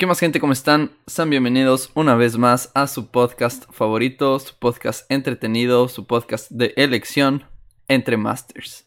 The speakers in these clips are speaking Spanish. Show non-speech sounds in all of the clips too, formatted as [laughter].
¿Qué más gente? ¿Cómo están? Sean bienvenidos una vez más a su podcast favorito, su podcast entretenido, su podcast de elección entre masters.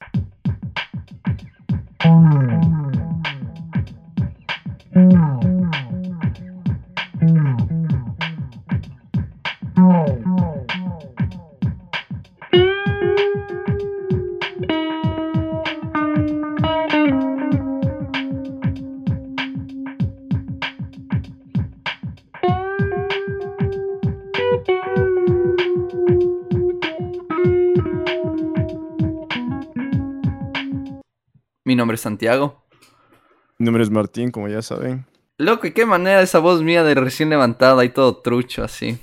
Nombre es Santiago. Mi nombre es Martín, como ya saben. Loco, ¿y qué manera esa voz mía de recién levantada y todo trucho así?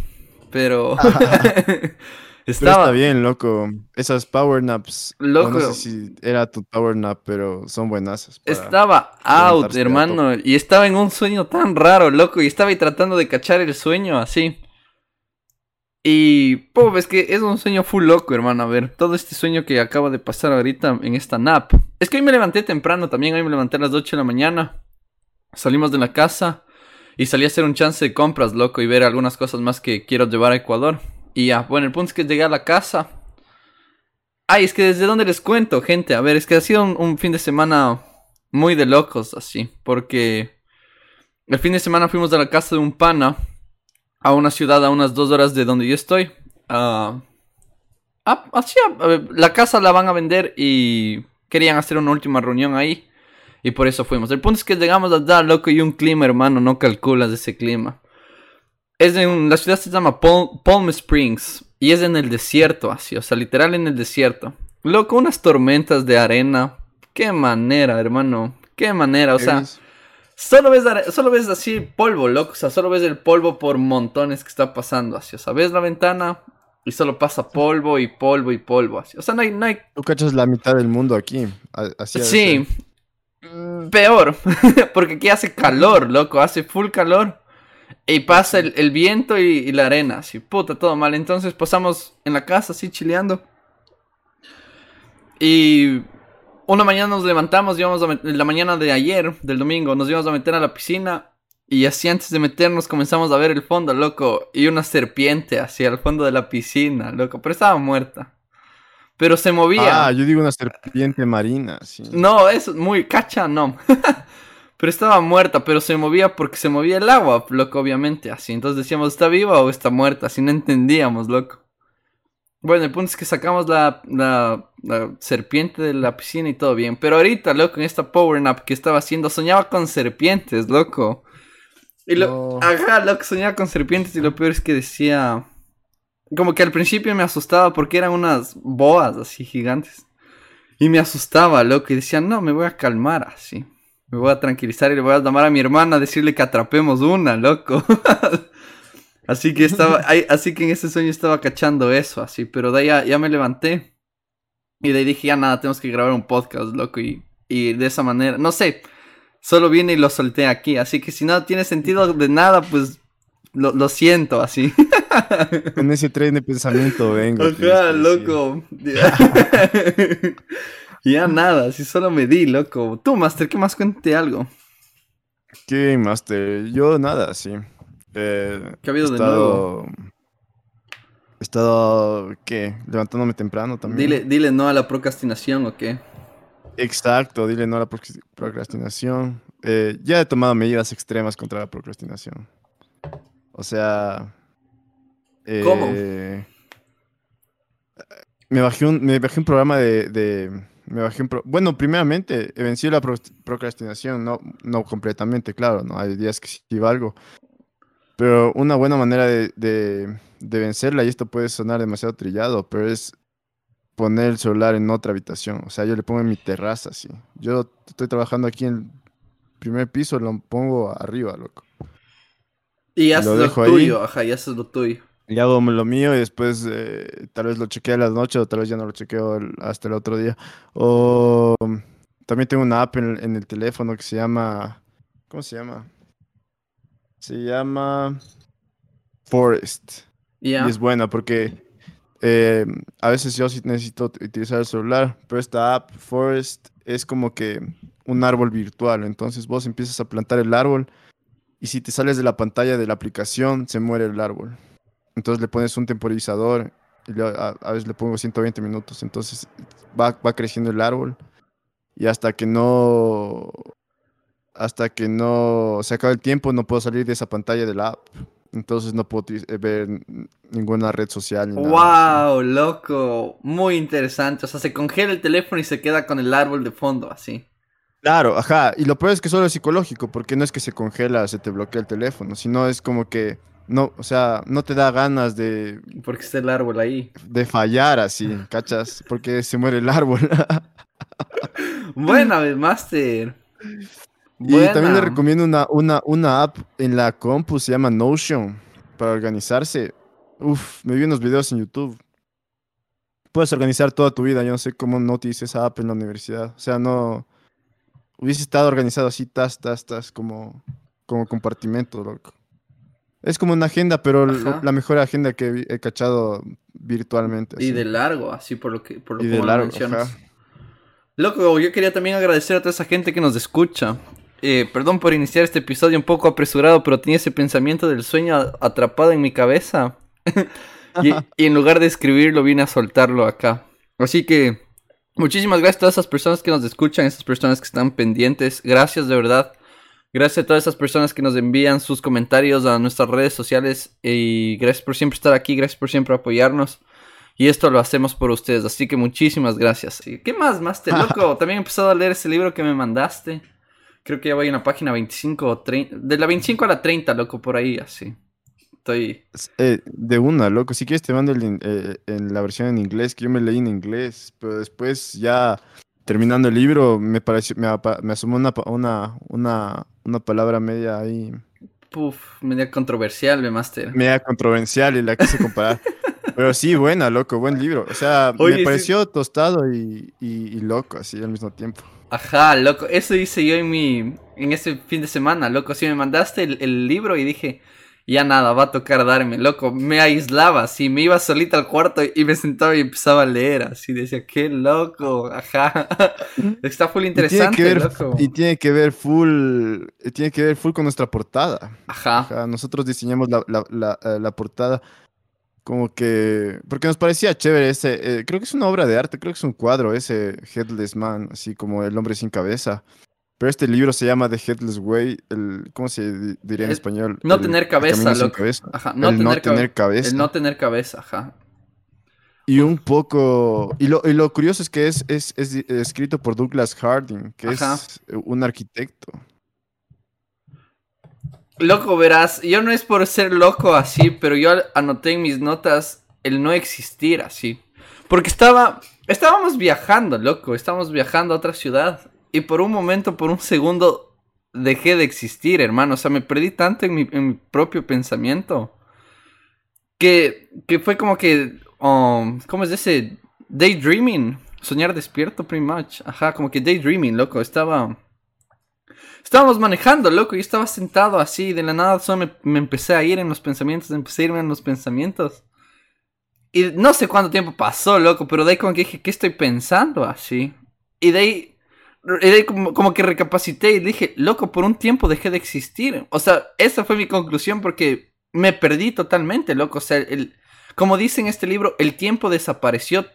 Pero... Estaba... [laughs] [laughs] Pero está bien, loco. Esas power naps. Loco. No sé si era tu power nap, pero son buenas. Estaba out, hermano. Y estaba en un sueño tan raro, loco. Y estaba ahí tratando de cachar el sueño así. Y, pues, es que es un sueño full loco, hermano. A ver, todo este sueño que acaba de pasar ahorita en esta nap. Es que hoy me levanté temprano también. Hoy me levanté a las 8 de la mañana. Salimos de la casa. Y salí a hacer un chance de compras, loco. Y ver algunas cosas más que quiero llevar a Ecuador. Y ya, bueno, el punto es que llegué a la casa. Ay, es que desde dónde les cuento, gente. A ver, es que ha sido un, un fin de semana muy de locos, así. Porque el fin de semana fuimos a la casa de un pana a una ciudad a unas dos horas de donde yo estoy. Uh, así, la casa la van a vender y querían hacer una última reunión ahí. Y por eso fuimos. El punto es que llegamos a dar loco y un clima, hermano, no calculas ese clima. Es en, la ciudad se llama Palm Springs y es en el desierto, así, o sea, literal en el desierto. Loco, unas tormentas de arena. Qué manera, hermano. Qué manera, o sea. Solo ves, solo ves así polvo, loco. O sea, solo ves el polvo por montones que está pasando así. O sea, ves la ventana y solo pasa polvo y polvo y polvo así. O sea, no hay... No hay... Tú cachas la mitad del mundo aquí. Así sí. Peor. [laughs] Porque aquí hace calor, loco. Hace full calor. Y pasa el, viento y, y, la arena. Así, puta, todo mal. Entonces pasamos en la casa así chileando. Y una mañana nos levantamos, íbamos a la mañana de ayer, del domingo, nos íbamos a meter a la piscina y así antes de meternos comenzamos a ver el fondo, loco, y una serpiente hacia el fondo de la piscina, loco, pero estaba muerta. Pero se movía. Ah, yo digo una serpiente marina, sí. No, es muy cacha, no. [laughs] pero estaba muerta, pero se movía porque se movía el agua, loco, obviamente, así. Entonces decíamos, ¿está viva o está muerta? Así no entendíamos, loco. Bueno, el punto es que sacamos la, la, serpiente de la piscina y todo bien. Pero ahorita, loco, en esta power nap que estaba haciendo, soñaba con serpientes, loco. Y lo, ajá, loco, soñaba con serpientes y lo peor es que decía... Como que al principio me asustaba porque eran unas boas así gigantes. Y me asustaba, loco, y decía, no, me voy a calmar así. Me voy a tranquilizar y le voy a llamar a mi hermana a decirle que atrapemos una, loco. [laughs] Así que estaba, [laughs] así que en ese sueño estaba cachando eso, así, pero de ahí ya, me levanté. Y de ahí dije, ya nada, tenemos que grabar un podcast, loco, y, y de esa manera, no sé, solo vine y lo solté aquí, así que si no tiene sentido de nada, pues lo, lo siento, así. [laughs] Con ese tren de pensamiento vengo. Ajá, loco. [laughs] ya nada, así solo me di, loco. Tú, Master, ¿qué más cuente algo? ¿Qué, Master? Yo nada, sí. Eh, ¿Qué ha habido de nuevo? He estado, ¿qué? Levantándome temprano también. Dile, dile no a la procrastinación o qué. Exacto, dile no a la procrastinación. Eh, ya he tomado medidas extremas contra la procrastinación. O sea... Eh, ¿Cómo? Me bajé un, me bajé un programa de... me bajé un bueno, primeramente, he vencido la procrastinación, no, no completamente, claro, ¿no? Hay días que sí valgo. Pero una buena manera de, de, vencerla, y esto puede sonar demasiado trillado, pero es poner el celular en otra habitación. O sea, yo le pongo en mi terraza, así. Yo estoy trabajando aquí en el primer piso, lo pongo arriba, loco. Y haces lo, tuyo, ajá, y haces lo tuyo. Y hago lo mío y después eh, tal vez lo chequeo a las noches o tal vez ya no lo chequeo hasta el otro día. O también tengo una app en, en el teléfono que se llama... ¿Cómo se llama? Se llama Forest. Y es buena porque eh, a veces yo sí necesito utilizar el celular, pero esta app, Forest, es como que un árbol virtual. Entonces vos empiezas a plantar el árbol y si te sales de la pantalla de la aplicación, se muere el árbol. Entonces le pones un temporizador y a, veces le pongo 120 minutos. Entonces va, va creciendo el árbol y hasta que no hasta que no se acabe el tiempo no puedo salir de esa pantalla de la app. Entonces no puedo eh, ver ninguna red social. Ni ¡Wow! Loco. Muy interesante. O sea, se congela el teléfono y se queda con el árbol de fondo, así. Claro, ajá. Y lo peor es que solo es psicológico, porque no es que se congela, se te bloquea el teléfono, sino es como que no, o sea, no te da ganas de. Porque está el árbol ahí. De fallar así, ¿cachas? Porque se muere el árbol. [laughs] Buena, Master. Y también le recomiendo una, una, una app en la compu, se llama Notion, para organizarse. Uf, me vi unos videos en YouTube. Puedes organizar toda tu vida. Yo no sé cómo no te hice esa app en la universidad. O sea, no. Hubiese estado organizado así, tas, tas, tas, como, como compartimento, loco. Es como una agenda, pero la mejor agenda que he cachado virtualmente. Y de largo, así por lo que por lo y de largo, Loco, yo quería también agradecer a toda esa gente que nos escucha. Eh, perdón por iniciar este episodio un poco apresurado, pero tenía ese pensamiento del sueño atrapado en mi cabeza. [laughs] y, en lugar de escribirlo, vine a soltarlo acá. Así que muchísimas gracias a todas esas personas que nos escuchan, esas personas que están pendientes. Gracias de verdad. Gracias a todas esas personas que nos envían sus comentarios a nuestras redes sociales. Y gracias por siempre estar aquí, gracias por siempre apoyarnos. Y esto lo hacemos por ustedes, así que muchísimas gracias. ¿Qué más, Master? Loco, [laughs] también he empezado a leer ese libro que me mandaste. Creo que ya voy en la página 25 o 30. De la 25 a la 30, loco, por ahí, así. Estoy. Eh, de una, loco. Si quieres, te mando eh, en la versión en inglés, que yo me leí en inglés. Pero después, ya terminando el libro, me pareció, me, asomó una, una, una, una palabra media ahí. Puf, media controversial, me master. Media controversial y la quise comparar. [laughs] Pero sí, buena, loco, buen libro. O sea, me pareció tostado y, y, loco, así al mismo tiempo. Ajá, loco, eso hice yo en mi, en ese fin de semana, loco, si me mandaste el, libro y dije, ya nada, va a tocar darme, loco, me aislaba, así, me iba solita al cuarto y me sentaba y empezaba a leer, así, decía, qué loco, ajá, [laughs] está full interesante, y tiene que ver, Y tiene que ver full, tiene que ver full con nuestra portada. Ajá. nosotros diseñamos la, la, la, eh, la portada como que, porque nos parecía chévere ese, eh, creo que es una obra de arte, creo que es un cuadro ese Headless Man, así como el hombre sin cabeza. Pero este libro se llama The Headless Way, el, ¿cómo se diría en español? No tener cabeza, loco. Ajá, no, tener, cabeza. El no tener cabeza, ajá. Y un poco, y lo, y lo curioso es que es, es, es, escrito por Douglas Harding, que es un arquitecto. Loco, verás, yo no es por ser loco así, pero yo anoté en mis notas el no existir así. Porque estaba, estábamos viajando, loco, estábamos viajando a otra ciudad. Y por un momento, por un segundo, dejé de existir, hermano. O sea, me perdí tanto en mi, propio pensamiento. Que, que fue como que, um, ¿cómo es ese? Daydreaming. Soñar despierto, pretty much. Ajá, como que daydreaming, loco. Estaba Estábamos manejando, loco, yo estaba sentado así, de la nada solo me, empecé a ir en los pensamientos, empecé a irme en los pensamientos. Y no sé cuánto tiempo pasó, loco, pero de ahí como que dije, ¿qué estoy pensando así? Y de ahí, de ahí como, que recapacité y dije, loco, por un tiempo dejé de existir. O sea, esa fue mi conclusión porque me perdí totalmente, loco. O sea, el, como dice en este libro, el tiempo desapareció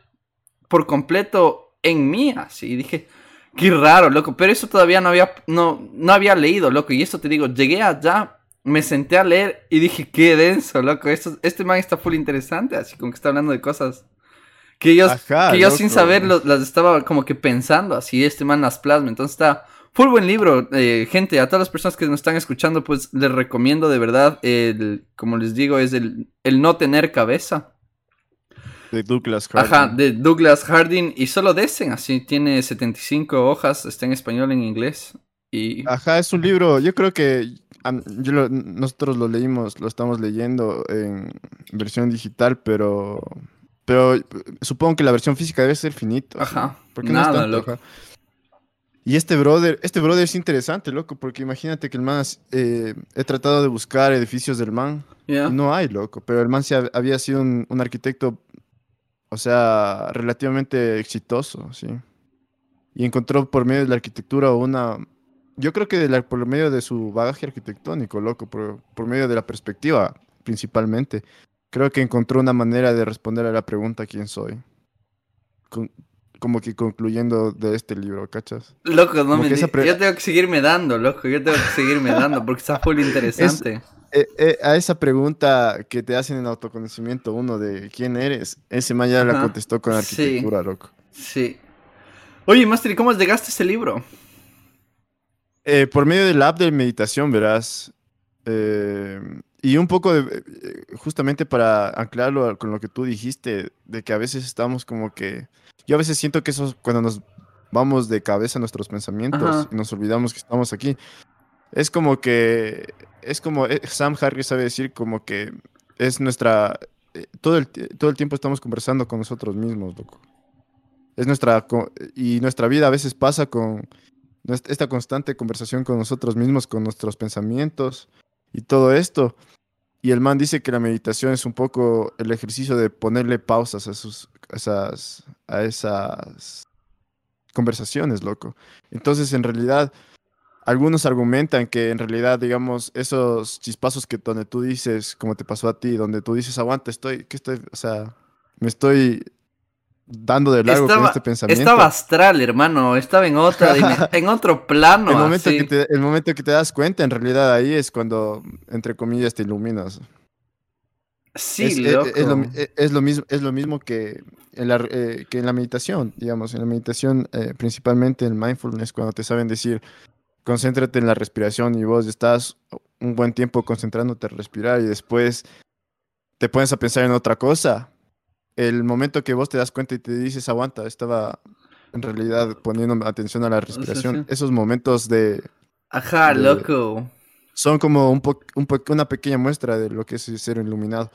por completo en mí, así. Y dije, Qué raro, loco. Pero eso todavía no había, no, no había leído, loco. Y eso te digo, llegué allá, me senté a leer y dije, qué denso, loco. Esto, este man está full interesante, así como que está hablando de cosas que yo, que yo sin saber las estaba como que pensando, así este man las plasma. Entonces está full buen libro, eh, gente. A todas las personas que nos están escuchando, pues les recomiendo de verdad, el, como les digo, es el, el no tener cabeza. De Douglas Harding. Ajá, de Douglas Harding. Y solo de ese, así, tiene 75 hojas, está en español, en inglés. Y... Ajá, es un libro, yo creo que yo nosotros lo leímos, lo estamos leyendo en versión digital, pero pero supongo que la versión física debe ser finita. Ajá. Porque Nada, loco. Y este brother, este brother es interesante, loco, porque imagínate que el man, eh, he tratado de buscar edificios del man. no hay, loco, pero el man había sido un, un, arquitecto o sea, relativamente exitoso, sí. Y encontró por medio de la arquitectura una, yo creo que por medio de su bagaje arquitectónico, loco, por, por medio de la perspectiva principalmente, creo que encontró una manera de responder a la pregunta ¿quién soy? como que concluyendo de este libro, ¿cachas? Loco, no me Yo tengo que seguirme dando, loco, yo tengo que seguirme dando porque está full [laughs] interesante. Eh, eh, a esa pregunta que te hacen en autoconocimiento uno de quién eres, ese man ya la contestó con arquitectura, loco. Sí. Oye, Master, ¿cómo llegaste a este libro? Eh, por medio del app de meditación, verás. y un poco de, justamente para anclarlo con lo que tú dijiste, de que a veces estamos como que yo a veces siento que eso cuando nos vamos de cabeza a nuestros pensamientos y nos olvidamos que estamos aquí. Es como que, es como, eh, Sam Harris sabe decir como que es nuestra, eh, todo el, todo el tiempo estamos conversando con nosotros mismos, loco. Es nuestra, y nuestra vida a veces pasa con esta constante conversación con nosotros mismos, con nuestros pensamientos y todo esto. Y el man dice que la meditación es un poco el ejercicio de ponerle pausas a sus, esas, a esas conversaciones, loco. Entonces, en realidad, algunos argumentan que en realidad, digamos, esos chispazos que donde tú dices, como te pasó a ti, donde tú dices, aguanta, estoy, que estoy, o sea, me estoy dando de largo con este pensamiento. Estaba astral, hermano, estaba en otra [laughs] en otro plano. El momento, que te, el momento que te das cuenta, en realidad ahí es cuando, entre comillas, te iluminas. Sí, es, loco. Es, lo, mismo, es lo mismo que en la, eh, que en la meditación, digamos, en la meditación, eh, principalmente en mindfulness, cuando te saben decir, concéntrate en la respiración y vos estás un buen tiempo concentrándote en respirar y después te pones a pensar en otra cosa. El momento que vos te das cuenta y te dices, aguanta, estaba en realidad poniendo atención a la respiración, esos momentos de... Ajá, loco son como un, una pequeña muestra de lo que es ser iluminado.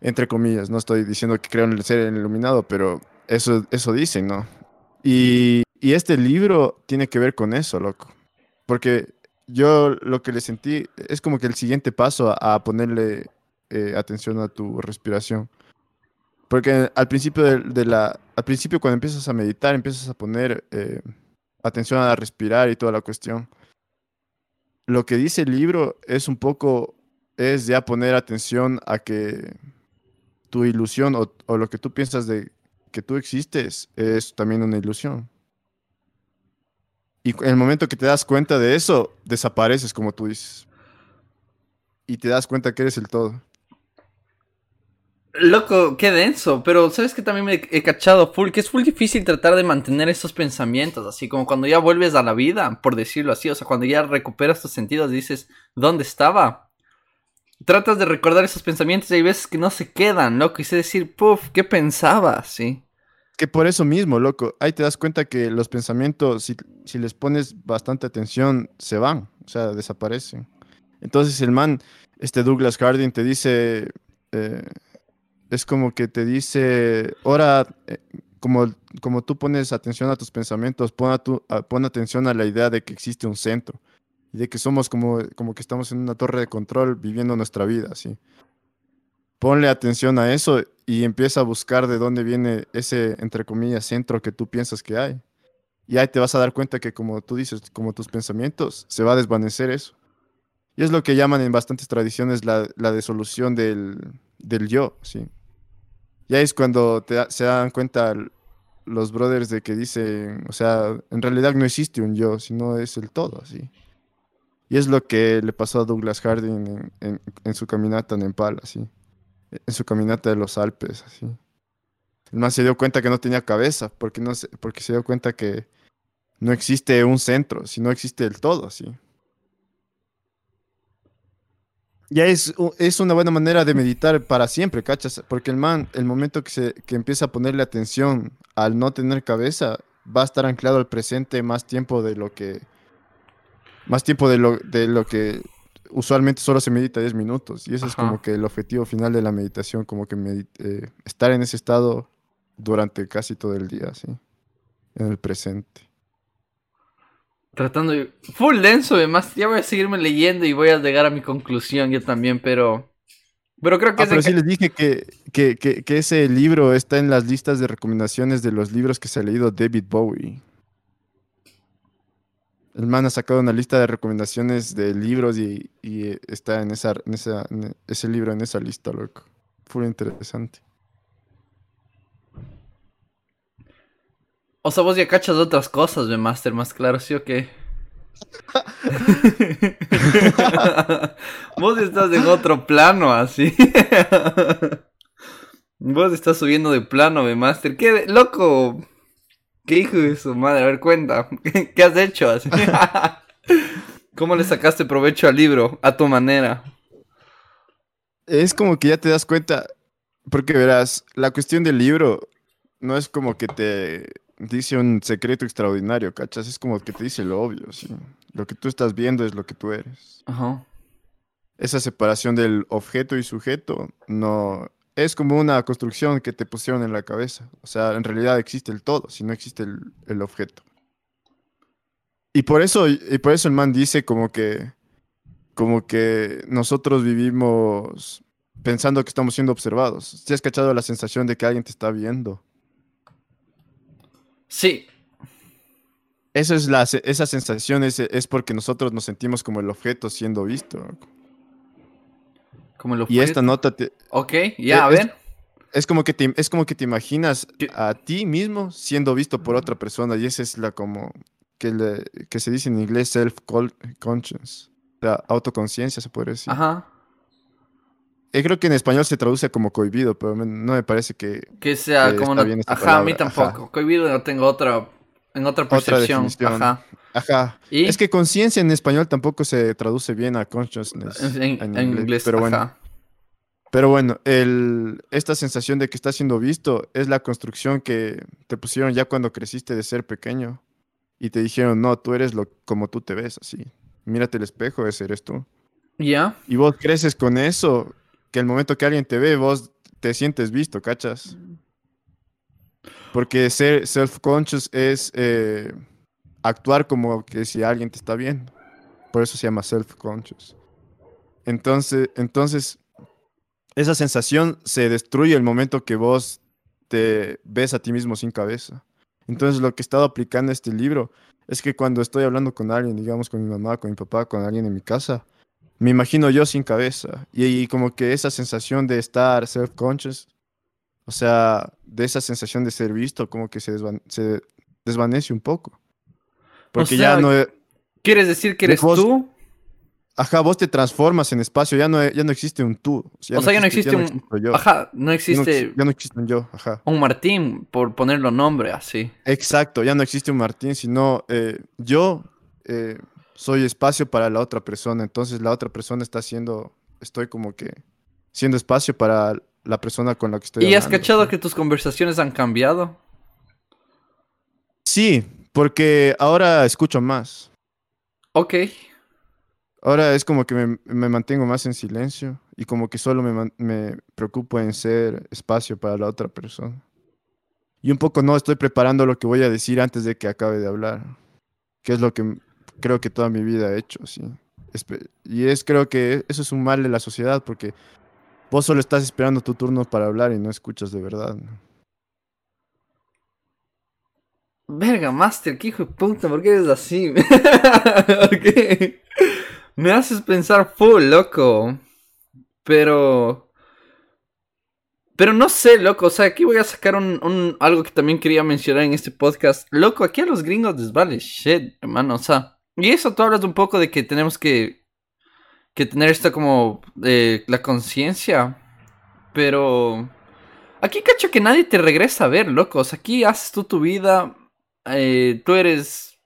Entre comillas, no estoy diciendo que creo en el ser iluminado, pero eso, eso dicen, ¿no? Y, y este libro tiene que ver con eso, loco. Porque yo lo que le sentí es como que el siguiente paso a, ponerle eh, atención a tu respiración. Porque al principio de, al principio cuando empiezas a meditar, empiezas a poner eh, atención a respirar y toda la cuestión lo que dice el libro es un poco, es ya poner atención a que tu ilusión o, lo que tú piensas de que tú existes es también una ilusión. Y en el momento que te das cuenta de eso, desapareces, como tú dices. Y te das cuenta que eres el todo. Loco, qué denso, pero sabes que también me he cachado full, que es full difícil tratar de mantener esos pensamientos, así como cuando ya vuelves a la vida, por decirlo así, o sea, cuando ya recuperas tus sentidos dices, ¿dónde estaba? Tratas de recordar esos pensamientos y hay veces que no se quedan, loco, y sé decir, puff, ¿qué pensaba? Sí. Que por eso mismo, loco, ahí te das cuenta que los pensamientos, si, si les pones bastante atención, se van, o sea, desaparecen. Entonces el man, este Douglas Harding, te dice... Eh, es como que te dice, ahora, eh, como, como tú pones atención a tus pensamientos, pon, pon atención a la idea de que existe un centro y de que somos como, como que estamos en una torre de control viviendo nuestra vida, así. Ponle atención a eso y empieza a buscar de dónde viene ese, entre comillas, centro que tú piensas que hay. Y ahí te vas a dar cuenta que, como tú dices, como tus pensamientos, se va a desvanecer eso. Y es lo que llaman en bastantes tradiciones la, la disolución del, del yo, ¿sí? ya es cuando se dan cuenta los brothers de que dicen, o sea, en realidad no existe un yo, sino es el todo, así. Y es lo que le pasó a Douglas Harding en, su caminata en Nepal, así. En su caminata de los Alpes, así. El man se dio cuenta que no tenía cabeza, porque, no se, porque se dio cuenta que no existe un centro, sino existe el todo, así. Ya es, es una buena manera de meditar para siempre, ¿cachas? Porque el man, el momento que, se, que empieza a ponerle atención al no tener cabeza, va a estar anclado al presente más tiempo de lo que. Más tiempo de lo, de lo que usualmente solo se medita 10 minutos. Y eso es como que el objetivo final de la meditación, como que eh, estar en ese estado durante casi todo el día, ¿sí? En el presente. Tratando de... Full denso, además. Ya voy a seguirme leyendo y voy a llegar a mi conclusión yo también, pero... Pero creo que... Ah, pero sí les dije que, que, que, ese libro está en las listas de recomendaciones de los libros que se ha leído David Bowie. El man ha sacado una lista de recomendaciones de libros y, y está en, esa, en, esa, en ese libro, en esa lista, loco. Fue interesante. O sea, vos ya cachas otras cosas de Master, más claro, ¿sí o qué? [laughs] vos estás en otro plano, así. [laughs] vos estás subiendo de plano, de Master. ¿Qué, loco? ¿Qué hijo de su madre? A ver, cuenta. [laughs] ¿Qué has hecho? [laughs] ¿Cómo le sacaste provecho al libro? A tu manera. Es como que ya te das cuenta. Porque verás, la cuestión del libro no es como que te dice un secreto extraordinario, ¿cachas? Es como que te dice lo obvio, ¿sí? Lo que tú estás viendo es lo que tú eres. Ajá. Esa separación del objeto y sujeto no es como una construcción que te pusieron en la cabeza. O sea, en realidad existe el todo, si no existe el, objeto. Y por eso, y por eso el man dice como que, como que nosotros vivimos pensando que estamos siendo observados. ¿Si has cachado la sensación de que alguien te está viendo? Sí. Eso es la, esa sensación es, es porque nosotros nos sentimos como el objeto siendo visto. Como. Y esta nota te... Ok, ya, a ver. Es como que te, es como que te imaginas a ti mismo siendo visto por otra persona y esa es la como que, le, que se dice en inglés self-conscience, la autoconciencia se puede decir. Ajá. Eh, creo que en español se traduce como cohibido, pero no me parece que, que sea como no... Ajá, a mí tampoco. Cohibido no tengo otra en otra percepción. ajá. Ajá. Es que conciencia en español tampoco se traduce bien a consciousness en, inglés, pero bueno. Pero bueno, el, esta sensación de que estás siendo visto es la construcción que te pusieron ya cuando creciste de ser pequeño y te dijeron, no, tú eres lo, como tú te ves, así. Mírate el espejo, ese eres tú. Ya. Y vos creces con eso que el momento que alguien te ve, vos te sientes visto, ¿cachas? Porque ser self-conscious es eh, actuar como que si alguien te está viendo. Por eso se llama self-conscious. Entonces, entonces, esa sensación se destruye el momento que vos te ves a ti mismo sin cabeza. Entonces, lo que he estado aplicando en este libro es que cuando estoy hablando con alguien, digamos con mi mamá, con mi papá, con alguien en mi casa, me imagino yo sin cabeza. Y, como que esa sensación de estar self-conscious, o sea, de esa sensación de ser visto, como que se, desvanece un poco. Porque ya no... ¿Quieres decir que eres tú? Ajá, vos te transformas en espacio, ya no, ya no existe un tú. O sea, ya, no, existe, un... yo. Ajá, no existe... Ya no, existe un yo, ajá. Un Martín, por ponerlo nombre así. Exacto, ya no existe un Martín, sino eh, yo... Eh, soy espacio para la otra persona. Entonces la otra persona está haciendo, estoy como que siendo espacio para la persona con la que estoy ¿Y has cachado que tus conversaciones han cambiado? Sí, porque ahora escucho más. Ok. Ahora es como que me, mantengo más en silencio y como que solo me, me, preocupo en ser espacio para la otra persona. Y un poco no estoy preparando lo que voy a decir antes de que acabe de hablar, que es lo que creo que toda mi vida he hecho, sí. Y es creo que eso es un mal de la sociedad porque vos solo estás esperando tu turno para hablar y no escuchas de verdad. Verga, Master, qué hijo de puta, ¿por qué eres así? [laughs] Me haces pensar full, loco. Pero... Pero no sé, loco, o sea, aquí voy a sacar un, algo que también quería mencionar en este podcast. Loco, aquí a los gringos les vale shit, hermano, o sea... Y eso tú hablas un poco de que tenemos que, que tener esto como eh, la conciencia. Pero aquí cacho que nadie te regresa a ver, locos. Aquí haces tú tu vida. Eh, tú eres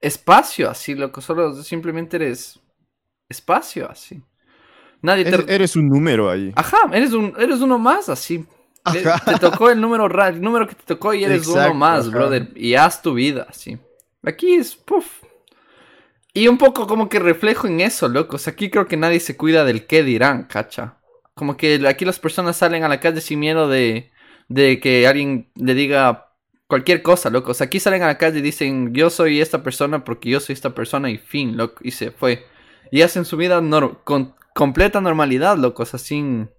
espacio así, loco. Solo simplemente eres espacio así. Nadie te... Eres un número ahí. Ajá, eres, un, eres uno más así. Te tocó el número el número que te tocó y eres uno más, brother. Y haz tu vida así. Aquí es, puff, y un poco como que reflejo en eso, locos. Aquí creo que nadie se cuida del qué dirán, cacha. Como que aquí las personas salen a la calle sin miedo de, de que alguien le diga cualquier cosa, locos. Aquí salen a la calle y dicen, yo soy esta persona porque yo soy esta persona y fin, loco. Y se fue. Y hacen su vida con completa normalidad, locos, sin,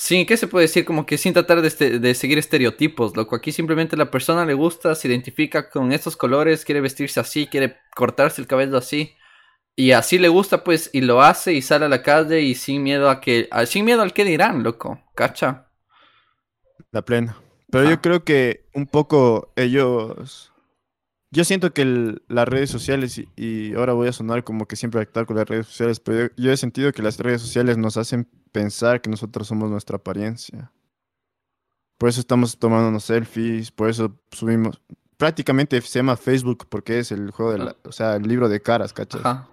Sí, ¿qué se puede decir? Como que sin tratar de, este, de, seguir estereotipos, loco. Aquí simplemente la persona le gusta, se identifica con estos colores, quiere vestirse así, quiere cortarse el cabello así. Y así le gusta, pues, y lo hace y sale a la calle y sin miedo a que. Sin miedo al que dirán, loco. ¿Cacha? La plena. Pero yo creo que un poco ellos. Yo siento que las redes sociales, y, ahora voy a sonar como que siempre actuar con las redes sociales, pero yo, he sentido que las redes sociales nos hacen pensar que nosotros somos nuestra apariencia. Por eso estamos tomándonos selfies, por eso subimos. Prácticamente se llama Facebook porque es el juego de la, o sea, el libro de caras, ¿cachas? Ajá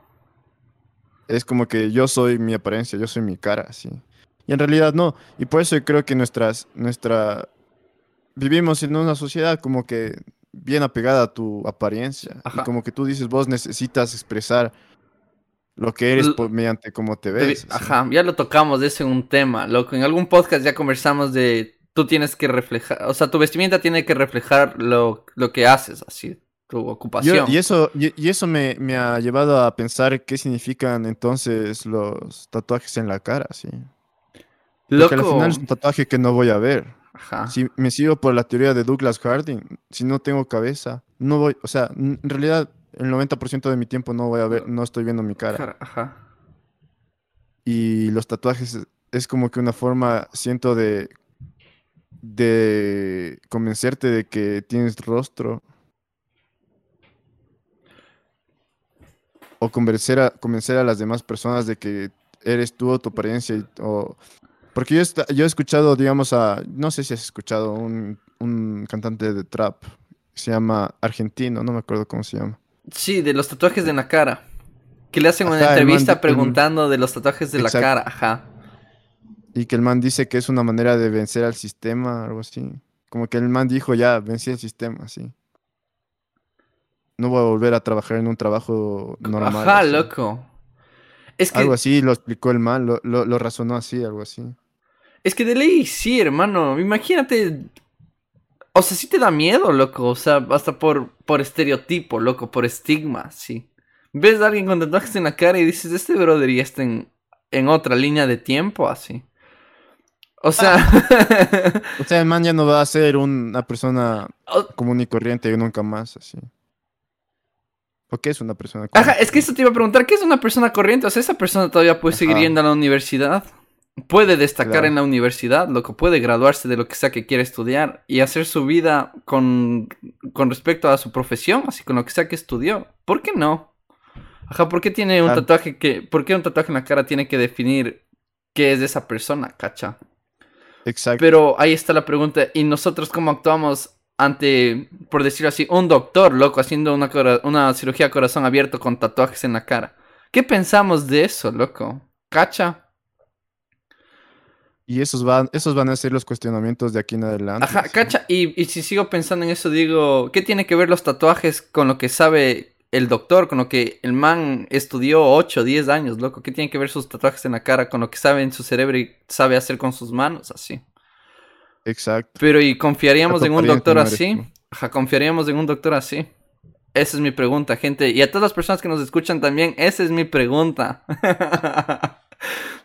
es como que yo soy mi apariencia, yo soy mi cara, sí. Y en realidad no. Y por eso creo que nuestras, nuestra... Vivimos en una sociedad como que bien apegada a tu apariencia. Y como que tú dices, vos necesitas expresar lo que eres mediante cómo te ves. Ajá, ya lo tocamos de ese un tema, loco. En algún podcast ya conversamos de tú tienes que reflejar, o sea, tu vestimenta tiene que reflejar lo, lo que haces, así tu ocupación. y eso, y, eso me, ha llevado a pensar qué significan entonces los tatuajes en la cara, sí. Porque al final es un tatuaje que no voy a ver. Si me sigo por la teoría de Douglas Harding, si no tengo cabeza, no voy, o sea, en realidad el 90% de mi tiempo no voy a ver, no estoy viendo mi cara. Ajá. Y los tatuajes es como que una forma, siento, de, de convencerte de que tienes rostro o convencer a, convencer a las demás personas de que eres tú o tu apariencia. o... Porque yo, yo he escuchado, digamos, a, no sé si has escuchado un, un cantante de trap, se llama Argentino, no me acuerdo cómo se llama. Sí, de los tatuajes de la cara. Que le hacen una entrevista preguntando de los tatuajes de la cara, ajá. Y que el man dice que es una manera de vencer al sistema, algo así. Como que el man dijo, ya, vencí el sistema, sí no voy a volver a trabajar en un trabajo normal. Ajá, loco. Es que... Algo así lo explicó el mal, lo, lo, razonó así, algo así. Es que de ley sí, hermano. Imagínate. O sea, sí te da miedo, loco. O sea, hasta por, por estereotipo, loco, por estigma, sí. Ves a alguien con tatuajes en la cara y dices, este brother ya está en, en otra línea de tiempo, así. O sea. [laughs] o sea, el man ya no va a ser una persona común y corriente nunca más, así. ¿O qué es una persona corriente? Ajá, es que eso te iba a preguntar, ¿qué es una persona corriente? O sea, esa persona todavía puede seguir yendo a la universidad. Puede destacar en la universidad, lo que puede graduarse de lo que sea que quiera estudiar y hacer su vida con, con respecto a su profesión, así con lo que sea que estudió. ¿Por qué no? Ajá, ¿por qué tiene un tatuaje que, por qué un tatuaje en la cara tiene que definir qué es de esa persona, cacha? Exacto. Pero ahí está la pregunta, ¿y nosotros cómo actuamos ante, por decirlo así, un doctor, loco, haciendo una, una cirugía a corazón abierto con tatuajes en la cara. ¿Qué pensamos de eso, loco? ¿Cacha? Y esos van, esos van a ser los cuestionamientos de aquí en adelante. Ajá, cacha. Y, y, si sigo pensando en eso, digo, ¿qué tiene que ver los tatuajes con lo que sabe el doctor, con lo que el man estudió 8, 10 años, loco? ¿Qué tiene que ver sus tatuajes en la cara con lo que sabe en su cerebro y sabe hacer con sus manos, así? Exacto. Pero ¿y confiaríamos en un doctor así? Ajá, confiaríamos en un doctor así. Esa es mi pregunta, gente. Y a todas las personas que nos escuchan también, esa es mi pregunta. [laughs]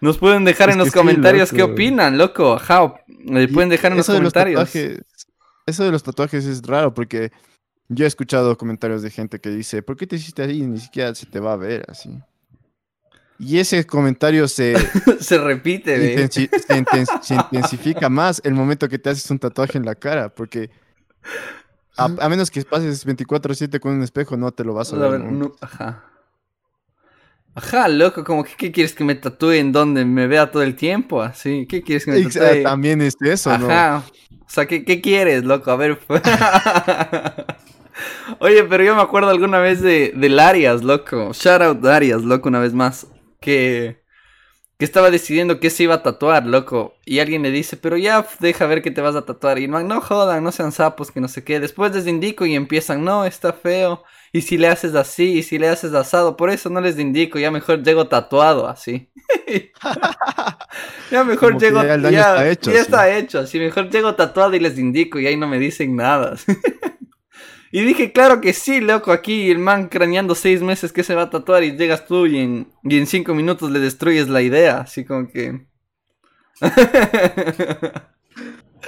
nos pueden dejar en los comentarios qué opinan, loco. Ajá, me pueden dejar en los comentarios. eso de los tatuajes es raro porque yo he escuchado comentarios de gente que dice, ¿por qué te hiciste ahí? Ni siquiera se te va a ver así. Y ese comentario se... [laughs] se repite, se, intensifica más el momento que te haces un tatuaje en la cara, porque a, [laughs] menos que pases 24/7 con un espejo, no te lo vas a, ver. ajá. Ajá, loco, como que ¿qué quieres que me tatúe en donde me vea todo el tiempo? Así, ¿qué quieres que me tatúe? También es eso, ¿no? Ajá. O sea, ¿qué, ¿qué quieres, loco? A ver. [laughs] Oye, pero yo me acuerdo alguna vez de, del Arias, loco. Shout out Arias, loco, una vez más que, que estaba decidiendo qué se iba a tatuar, loco. Y alguien le dice, pero ya deja ver qué te vas a tatuar. Y no, no jodan, no sean sapos, que no sé qué. Después les indico y empiezan, no, está feo. Y si le haces así, y si le haces asado, por eso no les indico, ya mejor llego tatuado así. [laughs] ya mejor llego, ya, está hecho, ya está hecho, así mejor llego tatuado y les indico y ahí no me dicen nada. [laughs] Y dije, claro que sí, loco, aquí el man craneando seis meses que se va a tatuar y llegas tú y en, y en cinco minutos le destruyes la idea, así como que... [laughs]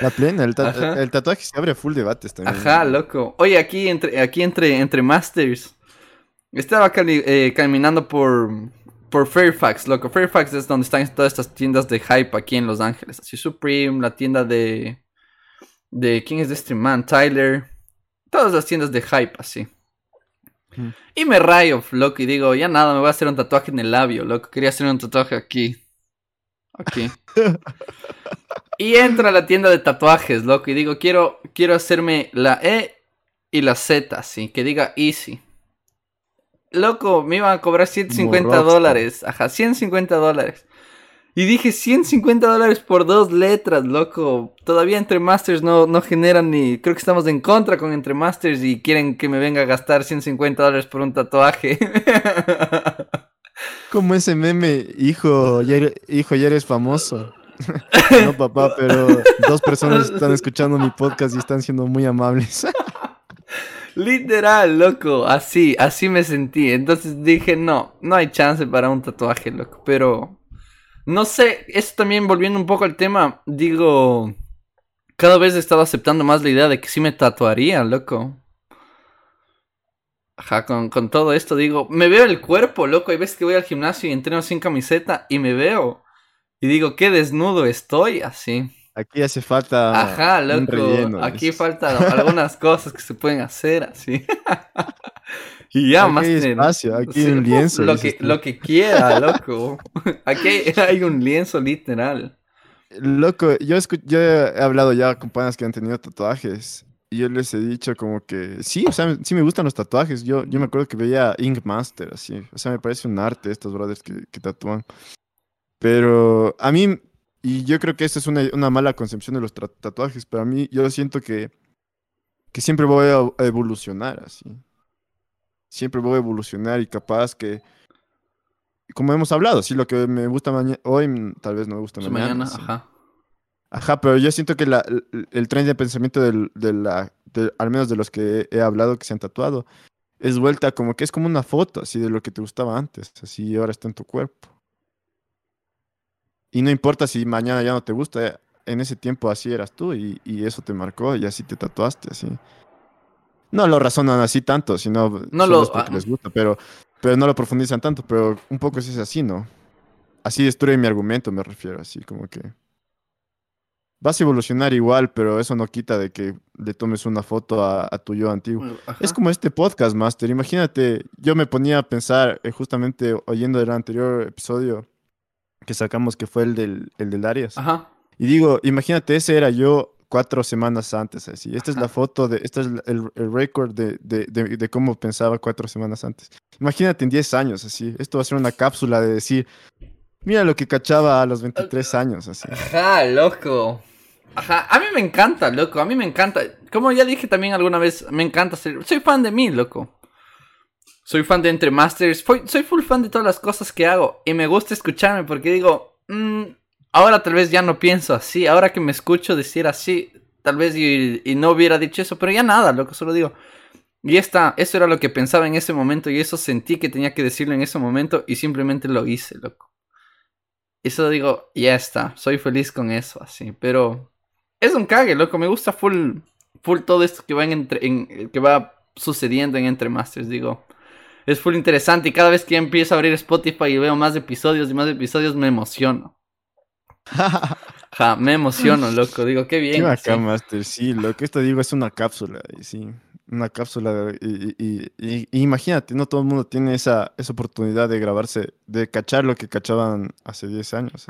La plena, el, tatuaje se abre full debates también. Ajá, loco. Oye, aquí entre, aquí entre, entre Masters. Estaba eh, caminando por, por Fairfax, loco. Fairfax es donde están todas estas tiendas de hype aquí en Los Ángeles. Así Supreme, la tienda de. de ¿Quién es de este man? Tyler. Todas las tiendas de hype, así. Y me rayo, loco, y digo, ya nada, me voy a hacer un tatuaje en el labio, loco. Quería hacer un tatuaje aquí. Aquí. [laughs] y entro a la tienda de tatuajes, loco, y digo, quiero, quiero hacerme la E y la Z, así, que diga Easy. Loco, me iban a cobrar 150 dólares. Ajá, 150 dólares. Y dije 150 dólares por dos letras, loco. Todavía Entre Masters no, no generan ni. Creo que estamos en contra con Entre Masters y quieren que me venga a gastar 150 dólares por un tatuaje. [laughs] Como ese meme, hijo, ya eres, hijo, ya eres famoso. [laughs] no, papá, pero dos personas están escuchando mi podcast y están siendo muy amables. [laughs] Literal, loco, así, así me sentí. Entonces dije, no, no hay chance para un tatuaje, loco. Pero no sé, eso también volviendo un poco al tema, digo, cada vez he estado aceptando más la idea de que sí me tatuaría, loco. Ajá, con, todo esto digo, me veo el cuerpo, loco. Hay veces que voy al gimnasio y entreno sin camiseta y me veo. Y digo, qué desnudo estoy, así. Aquí hace falta. Ajá, loco. aquí faltan algunas cosas que se pueden hacer así. [laughs] Y ya, más hay espacio, aquí hay un [laughs] lienzo. Lo que, lo que quiera, loco. [laughs] Aquí hay un lienzo literal. Loco, yo, yo he hablado ya con panas que han tenido tatuajes. Y yo les he dicho como que sí, o sea, sí me gustan los tatuajes. Yo, yo me acuerdo que veía Ink Master, así. O sea, me parece un arte estos brothers que, que tatúan. Pero a mí, y yo creo que esta es una, una mala concepción de los tatuajes, pero a mí yo siento que, que siempre voy a evolucionar, así siempre voy a evolucionar y capaz que, como hemos hablado, sí, lo que me gusta hoy mm, tal vez no me gusta mañana. ajá. Ajá, pero yo siento que la, el, tren de pensamiento del, de la, al menos de los que he hablado que se han tatuado, es vuelta como que es como una foto así de lo que te gustaba antes, así ahora está en tu cuerpo. Y no importa si mañana ya no te gusta, en ese tiempo así eras tú y, y eso te marcó y así te tatuaste, así. No lo razonan así tanto, sino no lo, porque ah. les gusta, pero, pero no lo profundizan tanto, pero un poco es así, ¿no? Así destruye mi argumento, me refiero, así como que vas a evolucionar igual, pero eso no quita de que le tomes una foto a, tu yo antiguo. Es como este podcast, Master. Imagínate, yo me ponía a pensar, eh, justamente oyendo el anterior episodio que sacamos, que fue el del, el del Arias. Ajá. Y digo, imagínate, ese era yo cuatro semanas antes, así. Esta es la foto, de, este es el, el récord de, de, de, cómo pensaba cuatro semanas antes. Imagínate en 10 años, así. Esto va a ser una cápsula de decir, mira lo que cachaba a los 23 años, así. Ajá, loco. Ajá, a mí me encanta, loco, a mí me encanta. Como ya dije también alguna vez, me encanta ser... Soy fan de mí, loco. Soy fan de Entre Masters, soy full fan de todas las cosas que hago. Y me gusta escucharme porque digo, mmm, Ahora tal vez ya no pienso así. Ahora que me escucho decir así, tal vez y, no hubiera dicho eso, pero ya nada, lo que solo digo. Y esta, eso era lo que pensaba en ese momento y eso sentí que tenía que decirlo en ese momento y simplemente lo hice, loco. Eso digo, ya está, soy feliz con eso, así. Pero es un cague, loco. Me gusta full, full todo esto que va, en entre, en, que va sucediendo en Entre Masters, digo. Es full interesante y cada vez que empiezo a abrir Spotify y veo más episodios y más episodios me emociono. [laughs] ja, me emociono, loco. Digo, qué bien. Qué sí. Master. Sí, lo que esto digo es una cápsula. sí, una cápsula. y, imagínate, no todo el mundo tiene esa, esa oportunidad de grabarse, de cachar lo que cachaban hace 10 años.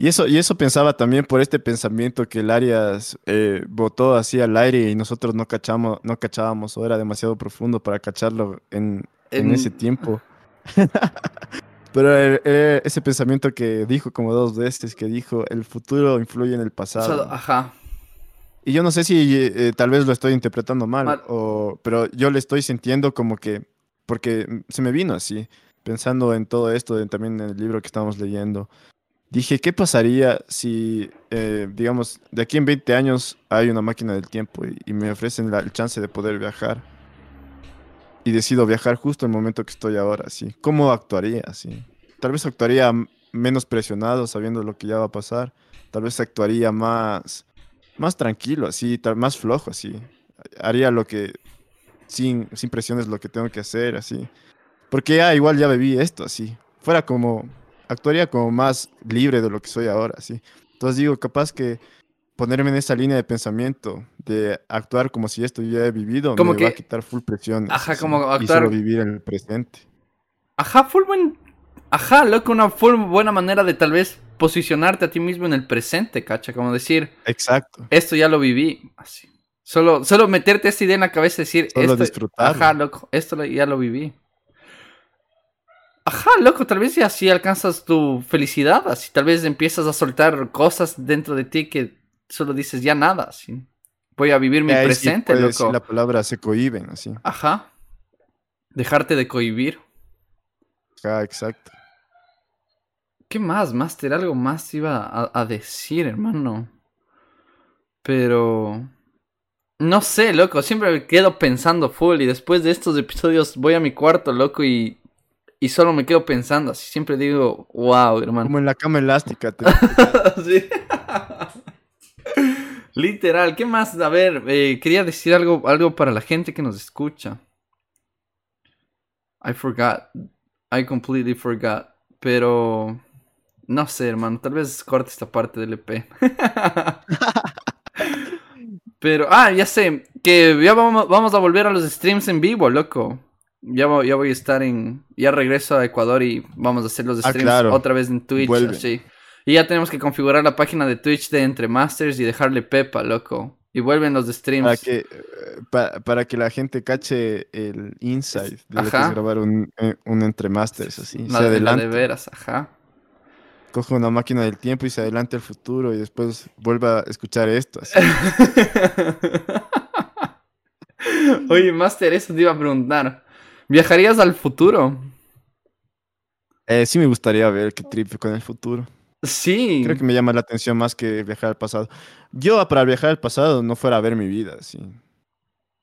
Y eso, y eso pensaba también por este pensamiento que el Arias eh, botó así al aire y nosotros no cachamos, no cachábamos o era demasiado profundo para cacharlo en, en... en ese tiempo. [laughs] Pero ese pensamiento que dijo como dos veces, que dijo, el futuro influye en el pasado. Ajá. Y yo no sé si eh, tal vez lo estoy interpretando mal, O, pero yo le estoy sintiendo como que, porque se me vino así, pensando en todo esto, también en el libro que estamos leyendo. Dije, ¿qué pasaría si, eh, digamos, de aquí en 20 años hay una máquina del tiempo y, me ofrecen la, el chance de poder viajar? y decido viajar justo el momento que estoy ahora, sí. ¿Cómo actuaría, así? Tal vez actuaría menos presionado, sabiendo lo que ya va a pasar. Tal vez actuaría más, más tranquilo, así, más flojo, así. Haría lo que, sin, sin presiones, lo que tengo que hacer, así. Porque ya igual ya bebí esto, así. Fuera como, actuaría como más libre de lo que soy ahora, así. Entonces digo, capaz que ponerme en esa línea de pensamiento, de actuar como si esto ya he vivido, me va a quitar full presión. Ajá, como actuar. Y solo vivir en el presente. Ajá, full buen. Ajá, loco, una full buena manera de tal vez posicionarte a ti mismo en el presente, cacha. Como decir. Exacto. Esto ya lo viví. Así. Solo, solo meterte esa idea en la cabeza y decir. Solo disfrutar. Ajá, loco, esto ya lo viví. Ajá, loco, tal vez así alcanzas tu felicidad, así tal vez empiezas a soltar cosas dentro de ti que solo dices ya nada, así. Voy a vivir mi presente, loco. la palabra se cohiben, así. Ajá. Dejarte de cohibir. Ajá, exacto. ¿Qué más, Master? Algo más iba a, decir, hermano. Pero... No sé, loco. Siempre me quedo pensando full y después de estos episodios voy a mi cuarto, loco, y, y solo me quedo pensando. Así siempre digo, wow, hermano. Como en la cama elástica. [laughs] sí. Literal, ¿qué más? A ver, eh, quería decir algo, algo para la gente que nos escucha. I forgot. I completely forgot. Pero no sé, hermano. Tal vez corte esta parte del EP. [laughs] Pero, ah, ya sé. Que ya vamos, vamos, a volver a los streams en vivo, loco. Ya, ya voy a estar en. Ya regreso a Ecuador y vamos a hacer los ah, streams otra vez en Twitch. Así. Y ya tenemos que configurar la página de Twitch de Entre Masters y dejarle Pepa, loco. Y vuelven los streams. Para que, eh, para, que la gente cache el insight de grabar un, eh, un, Entre Masters, así. se adelante. de veras, ajá. Coge una máquina del tiempo y se adelante al futuro y después vuelve a escuchar esto, así. [laughs] Oye, Master, eso te iba a preguntar. ¿Viajarías al futuro? Eh, sí me gustaría ver qué trip con el futuro. Sí. Creo que me llama la atención más que viajar al pasado. Yo para viajar al pasado no fuera a ver mi vida, sí.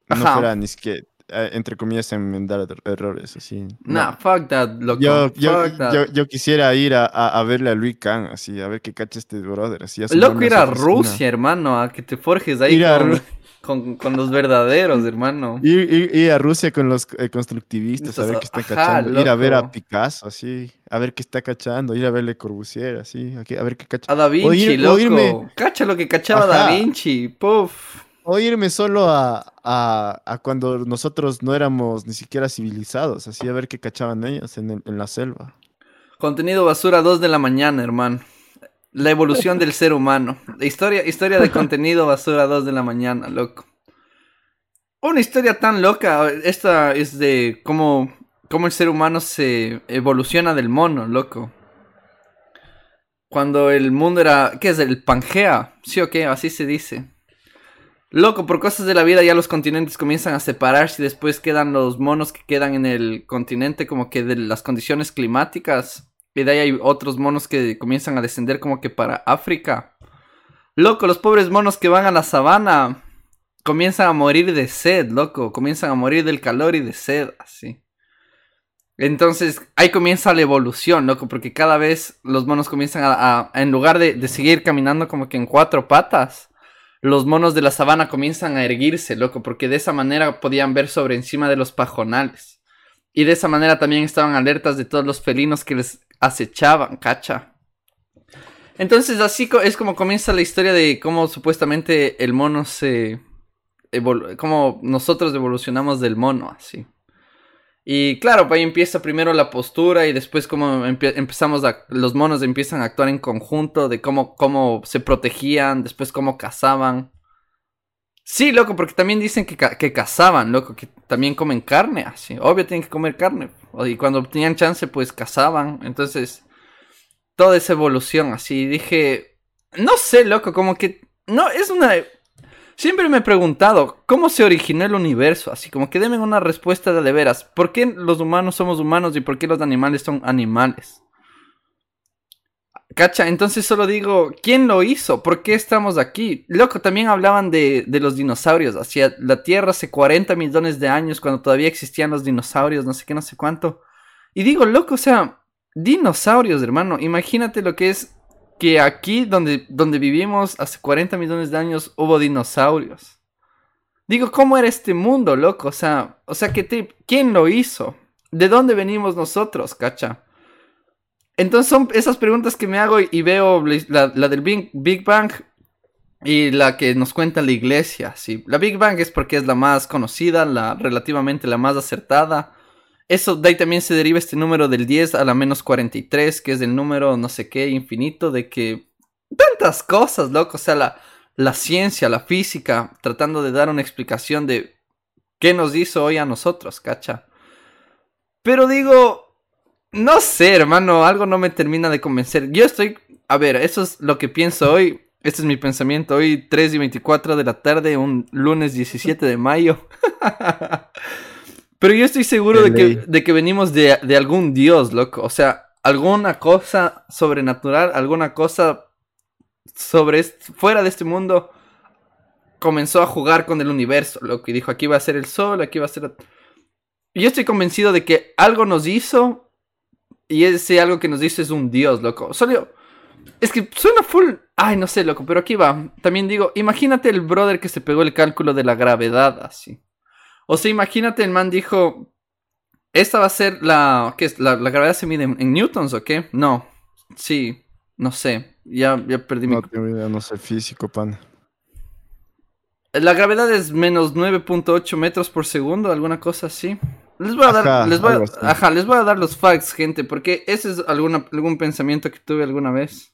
No fuera ni siquiera, entre comillas, enmendar errores, así. Nah, fuck that, loco. Yo, yo, quisiera ir a, a, verle a Luis Kang, así, a ver qué cacha este brother, así. Loco, ir a Rusia, hermano, a que te forjes ahí. Ir a con, con los verdaderos, hermano. Ir, a Rusia con los eh, constructivistas, a ver qué está cachando. Ir a ver a Picasso, así, a ver qué está cachando. Ir a verle Corbusier, así, a ver qué cacha. A Da Vinci, loco. Cacha lo que cachaba Da Vinci, puff. O irme solo a, a, a, cuando nosotros no éramos ni siquiera civilizados, así a ver qué cachaban ellos en, en la selva. Contenido basura 2 de la mañana, hermano. La evolución del ser humano. Historia, historia de contenido basura a 2 de la mañana, loco. Una historia tan loca. Esta es de cómo, cómo el ser humano se evoluciona del mono, loco. Cuando el mundo era. ¿Qué es? El Pangea. Sí o qué, así se dice. Loco, por cosas de la vida ya los continentes comienzan a separarse y después quedan los monos que quedan en el continente como que de las condiciones climáticas y de ahí hay otros monos que comienzan a descender como que para África. Loco, los pobres monos que van a la sabana comienzan a morir de sed, loco. Comienzan a morir del calor y de sed, así. Entonces ahí comienza la evolución, loco, porque cada vez los monos comienzan a, en lugar de, de, seguir caminando como que en cuatro patas, los monos de la sabana comienzan a erguirse, loco, porque de esa manera podían ver sobre encima de los pajonales. Y de esa manera también estaban alertas de todos los felinos que les acechaban, cacha. Entonces así es como comienza la historia de cómo supuestamente el mono se... cómo nosotros evolucionamos del mono, así. Y claro, ahí empieza primero la postura y después cómo empezamos a... Los monos empiezan a actuar en conjunto de cómo, cómo se protegían, después cómo cazaban. Sí, loco, porque también dicen que, que cazaban, loco, que también comen carne, así. Obvio tienen que comer carne. Y cuando tenían chance, pues cazaban. Entonces, toda esa evolución, así. Dije, no sé, loco, como que... No, es una... Siempre me he preguntado, ¿cómo se originó el universo? Así como que denme una respuesta de, de veras. ¿Por qué los humanos somos humanos y por qué los animales son animales? Cacha, entonces solo digo, ¿quién lo hizo? ¿Por qué estamos aquí? Loco, también hablaban de, de los dinosaurios. Hacia la Tierra hace 40 millones de años, cuando todavía existían los dinosaurios, no sé qué, no sé cuánto. Y digo, loco, o sea, Dinosaurios, hermano. Imagínate lo que es que aquí donde, donde vivimos hace 40 millones de años hubo dinosaurios. Digo, ¿cómo era este mundo, loco? O sea, o sea, ¿qué ¿quién lo hizo? ¿De dónde venimos nosotros, cacha? Entonces son esas preguntas que me hago y, veo la, del Big, Bang y la que nos cuenta la iglesia. Sí. La Big Bang es porque es la más conocida, la relativamente la más acertada. Eso de ahí también se deriva este número del 10 a la menos 43, que es el número no sé qué infinito de que tantas cosas, loco. O sea, la, la ciencia, la física, tratando de dar una explicación de qué nos hizo hoy a nosotros, cacha. Pero digo, no sé, hermano, algo no me termina de convencer. Yo estoy, a ver, eso es lo que pienso hoy. Este es mi pensamiento hoy, 3 y 24 de la tarde, un lunes 17 de mayo. [laughs] Pero yo estoy seguro de que, de que, venimos de, de algún dios, loco. O sea, alguna cosa sobrenatural, alguna cosa sobre fuera de este mundo comenzó a jugar con el universo, lo que dijo, aquí va a ser el sol, aquí va a ser... Yo estoy convencido de que algo nos hizo y ese algo que nos hizo es un dios, loco. Solo... Es que suena full... Ay, no sé, loco, pero aquí va. También digo, imagínate el brother que se pegó el cálculo de la gravedad así. O sea, imagínate el man dijo, esta va a ser la... ¿Qué es? ¿La, la gravedad se mide en newtons o qué? No. Sí, no sé. Ya, ya perdí no, mi. No, no sé físico, pan. La gravedad es menos 9.8 metros por segundo, alguna cosa así. Les voy a dar, les voy a, ajá, les voy a dar los facts, gente, porque ese es alguna, algún pensamiento que tuve alguna vez.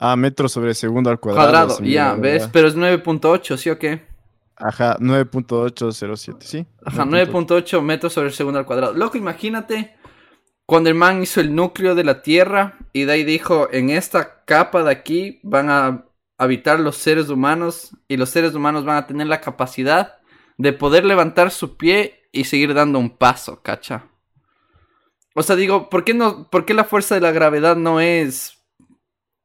Ah, metros sobre segundo al cuadrado. Cuadrado, ya, ¿ves? Pero es 9.8, ¿sí o qué? Ajá, 9.807, ¿sí? Ajá, 9.8 metros sobre segundo al cuadrado. Loco, imagínate cuando el man hizo el núcleo de la Tierra y de ahí dijo, en esta capa de aquí van a habitar los seres humanos y los seres humanos van a tener la capacidad de poder levantar su pie y seguir dando un paso, ¿cacha? O sea, digo, ¿por qué, no, por qué la fuerza de la gravedad no es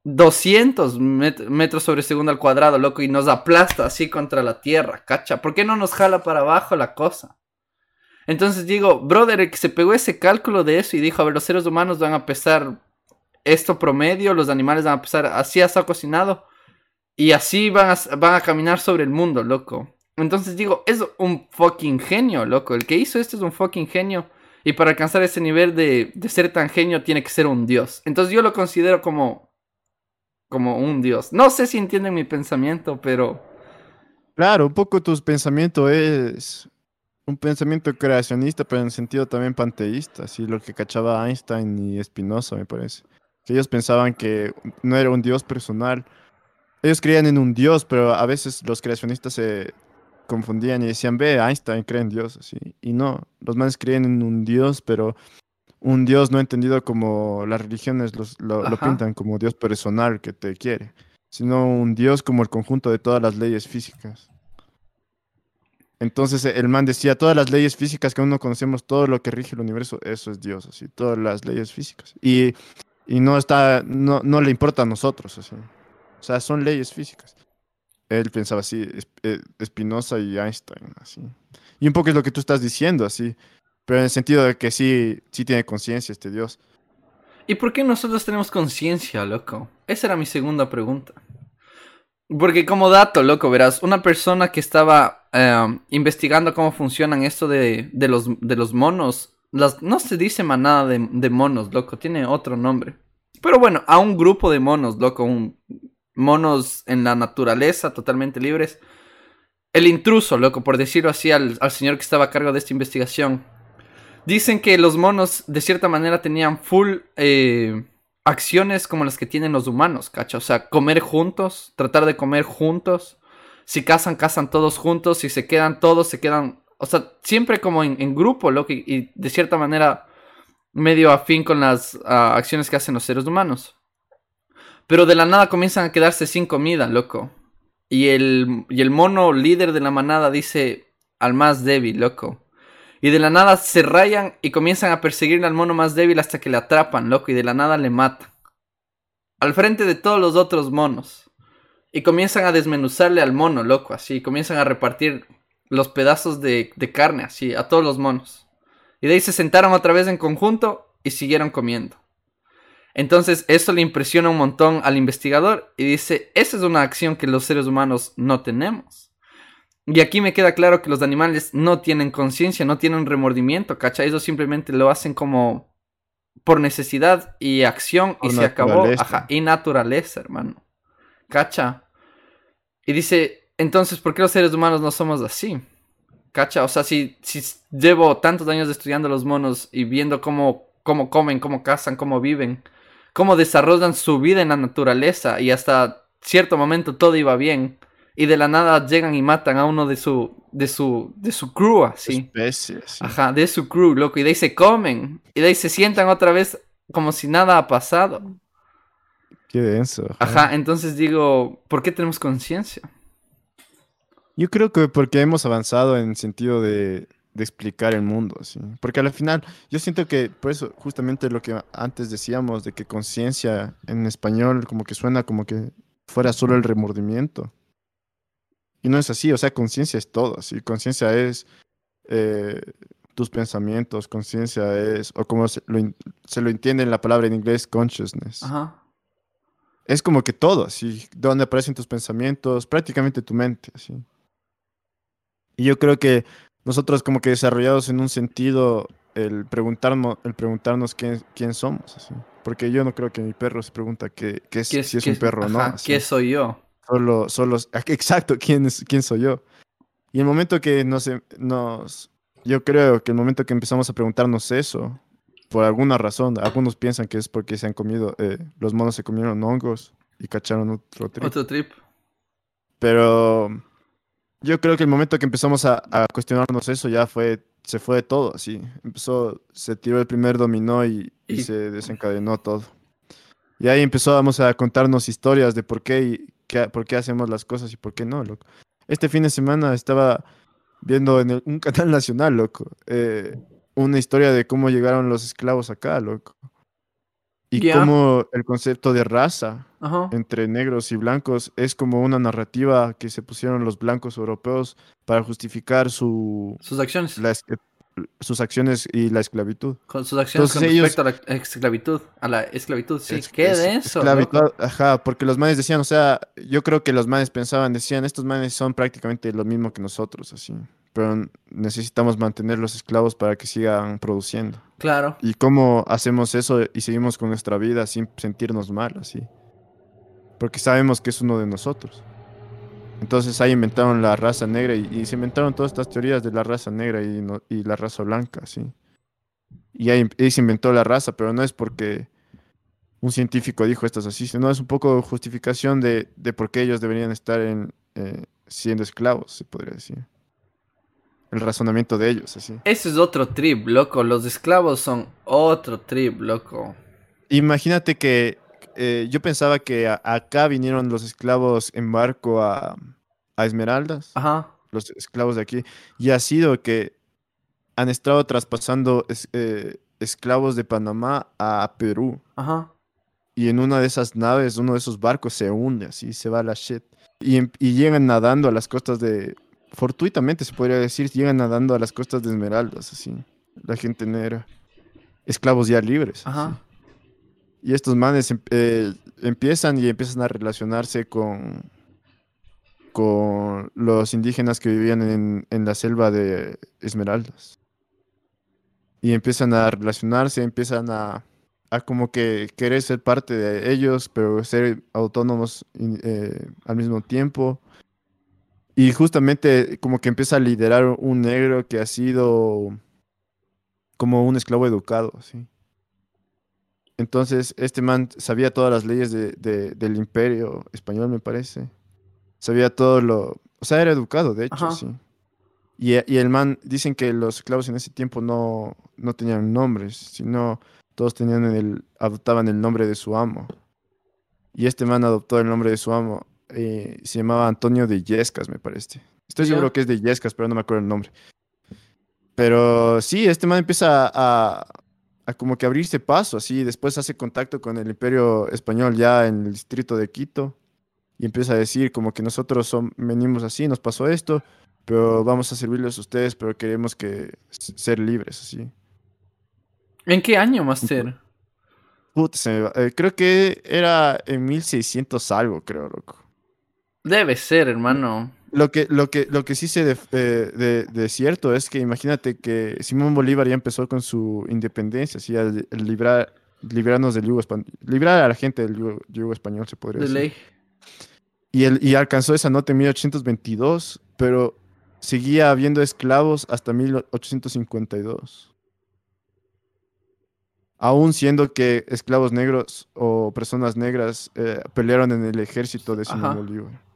200 metros sobre segundo al cuadrado, loco, y nos aplasta así contra la Tierra, ¿cacha? ¿Por qué no nos jala para abajo la cosa? Entonces digo, brother, el que se pegó ese cálculo de eso y dijo, a ver, los seres humanos van a pesar esto promedio, los animales van a pesar así ha cocinado y así van a, van a caminar sobre el mundo, loco. Entonces digo, es un fucking genio, loco. El que hizo esto es un fucking genio. Y para alcanzar ese nivel de, de ser tan genio tiene que ser un dios. Entonces yo lo considero como, como un dios. No sé si entienden mi pensamiento, pero... Claro, un poco tu pensamiento es un pensamiento creacionista, pero en sentido también panteísta, así lo que cachaba Einstein y Spinoza, me parece. Que ellos pensaban que no era un dios personal. Ellos creían en un dios, pero a veces los creacionistas se confundían y decían, ve, Einstein cree en Dios, así. Y no, los manes creen en un dios, pero un dios no entendido como las religiones lo, lo pintan como dios personal que te quiere, sino un dios como el conjunto de todas las leyes físicas. Entonces el man decía, todas las leyes físicas que aún no conocemos, todo lo que rige el universo, eso es Dios, así, todas las leyes físicas. Y, y no está, no, no le importa a nosotros, así. O sea, son leyes físicas. Él pensaba así, eh, Spinoza y Einstein, así. Y un poco es lo que tú estás diciendo, así. Pero en el sentido de que sí, sí tiene conciencia este Dios. ¿Y por qué nosotros tenemos conciencia, loco? Esa era mi segunda pregunta. Porque como dato, loco, verás, una persona que estaba em, investigando cómo funcionan esto de, los, de los monos, las, no se dice manada de, de, monos, loco, tiene otro nombre. Pero bueno, a un grupo de monos, loco, un, monos en la naturaleza, totalmente libres. El intruso, loco, por decirlo así, al señor que estaba a cargo de esta investigación. Dicen que los monos, de cierta manera, tenían full... Eh, acciones como las que tienen los humanos, ¿cacha? O sea, comer juntos, tratar de comer juntos. Si cazan, cazan todos juntos. Si se quedan todos, se quedan. O sea, siempre como en, grupo, loco. Y, de cierta manera medio afín con las ah, acciones que hacen los seres humanos. Pero de la nada comienzan a quedarse sin comida, loco. Y el, y el mono líder de la manada dice al más débil, loco. Y de la nada se rayan y comienzan a perseguir al mono más débil hasta que le atrapan, loco, y de la nada le matan. Al frente de todos los otros monos. Y comienzan a desmenuzarle al mono, loco, así. Comienzan a repartir los pedazos de, carne, así, a todos los monos. Y de ahí se sentaron otra vez en conjunto y siguieron comiendo. Entonces, eso le impresiona un montón al investigador y dice, esa es una acción que los seres humanos no tenemos. Y aquí me queda claro que los animales no tienen conciencia, no tienen remordimiento, ¿cachai? Ellos simplemente lo hacen como por necesidad y acción y se acabó. Ajá, y naturaleza, hermano. ¿Cacha? Y dice, entonces, ¿por qué los seres humanos no somos así? ¿Cacha? O sea, si, si llevo tantos años estudiando los monos y viendo cómo, cómo comen, cómo cazan, cómo viven, cómo desarrollan su vida en la naturaleza y hasta cierto momento todo iba bien y de la nada llegan y matan a uno de su de su de su crew así. Ajá, de su crew, loco, y de ahí se comen y de ahí se sientan otra vez como si nada ha pasado. Qué denso. Ajá, entonces digo, ¿por qué tenemos conciencia? Yo creo que porque hemos avanzado en sentido de, de explicar el mundo, así. Porque al final, yo siento que, por eso, justamente lo que antes decíamos, de que conciencia en español como que suena como que fuera solo el remordimiento. Y no es así, o sea, conciencia es todo, así. Conciencia es eh, tus pensamientos, conciencia es, o como se lo, se lo, entiende en la palabra en inglés, consciousness. Ajá. Es como que todo, así, donde aparecen tus pensamientos, prácticamente tu mente, así. Y yo creo que nosotros como que desarrollados en un sentido el preguntarnos, el preguntarnos quién, quién somos, así. Porque yo no creo que mi perro se pregunta qué, qué es, si es un perro o no. ¿Qué soy yo? Solo, solo, exacto, ¿quién, es, quién soy yo? Y el momento que nos, nos, yo creo que el momento que empezamos a preguntarnos eso, por alguna razón, algunos piensan que es porque se han comido, eh, los monos se comieron hongos y cacharon otro trip. Otro trip. Pero yo creo que el momento que empezamos a, a cuestionarnos eso ya fue, se fue de todo, así. Empezó, se tiró el primer dominó y, y, y se desencadenó todo. Y ahí empezamos a contarnos historias de por qué y por qué hacemos las cosas y por qué no, loco. Este fin de semana estaba viendo en un [laughs] canal nacional, loco, eh, una historia de cómo llegaron los esclavos acá, loco. Y cómo el concepto de raza entre negros y blancos es como una narrativa que se pusieron los blancos europeos para justificar su, sus acciones sus acciones y la esclavitud. Con sus acciones con respecto a la esclavitud, a la esclavitud, sí, qué denso. Esclavitud, ajá, porque los manes decían, o sea, yo creo que los manes pensaban, decían, estos manes son prácticamente lo mismo que nosotros, así, pero necesitamos mantener los esclavos para que sigan produciendo. Claro. ¿Y cómo hacemos eso y seguimos con nuestra vida sin sentirnos mal, así? Porque sabemos que es uno de nosotros. Entonces ahí inventaron la raza negra y, se inventaron todas estas teorías de la raza negra y, y la raza blanca, sí. Y ahí, se inventó la raza, pero no es porque un científico dijo esto así, sino es un poco justificación de, de por qué ellos deberían estar en, eh, siendo esclavos, se podría decir. El razonamiento de ellos, así. Ese es otro trip, loco. Los esclavos son otro trip, loco. Imagínate que eh, yo pensaba que acá vinieron los esclavos en barco a, Esmeraldas. Ajá. Los esclavos de aquí. Y ha sido que han estado traspasando eh, esclavos de Panamá a Perú. Ajá. Y en una de esas naves, uno de esos barcos se hunde, así se va la shit. Y, y llegan nadando a las costas de. Fortuitamente se podría decir, llegan nadando a las costas de Esmeraldas, así. La gente negra. Esclavos ya libres. Ajá. Y estos manes em, eh, empiezan y empiezan a relacionarse con, con los indígenas que vivían en, en, la selva de Esmeraldas. Y empiezan a relacionarse, empiezan a, a como que querer ser parte de ellos, pero ser autónomos eh, al mismo tiempo. Y justamente como que empieza a liderar un negro que ha sido como un esclavo educado, ¿sí? Entonces, este man sabía todas las leyes de, del imperio español, me parece. Sabía todo lo... O sea, era educado, de hecho, sí. Y, y, el man, dicen que los esclavos en ese tiempo no, no tenían nombres, sino todos tenían el, adoptaban el nombre de su amo. Y este man adoptó el nombre de su amo. Eh, se llamaba Antonio de Yescas, me parece. Estoy seguro que es de Yescas, pero no me acuerdo el nombre. Pero sí, este man empieza a, a como que abrirse paso, así, después hace contacto con el imperio español ya en el distrito de Quito y empieza a decir como que nosotros son, venimos así, nos pasó esto, pero vamos a servirles a ustedes, pero queremos que ser libres, así. ¿En qué año, Master? Eh, creo que era en 1600 algo, creo, loco. Debe ser, hermano. Lo que, lo que, lo que sí sé de, de, cierto es que imagínate que Simón Bolívar ya empezó con su independencia, así, al, librar, librarnos del yugo español, librar a la gente del yugo, español, se podría decir. Ley. Y, el, y alcanzó esa nota en 1822, pero seguía habiendo esclavos hasta 1852 aún siendo que esclavos negros o personas negras eh, pelearon en el ejército de Simón Bolívar.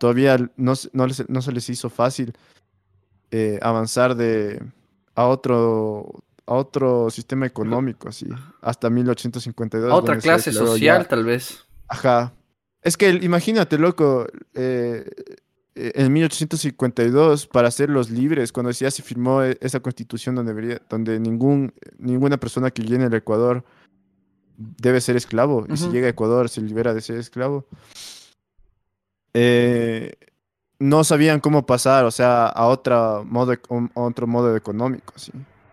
Todavía no, se les hizo fácil eh, avanzar de, a, otro, a otro sistema económico, así, hasta 1852. otra clase social, tal vez. Ajá. Es que imagínate, loco, eh, eh, en 1852 para hacerlos libres, cuando ya se firmó e, esa constitución donde, donde ningún, ninguna persona que llegue al Ecuador debe ser esclavo, y si llega a Ecuador se libera de ser esclavo. Eh, no sabían cómo pasar, o sea, a otra modo, otro modo económico, ¿sí?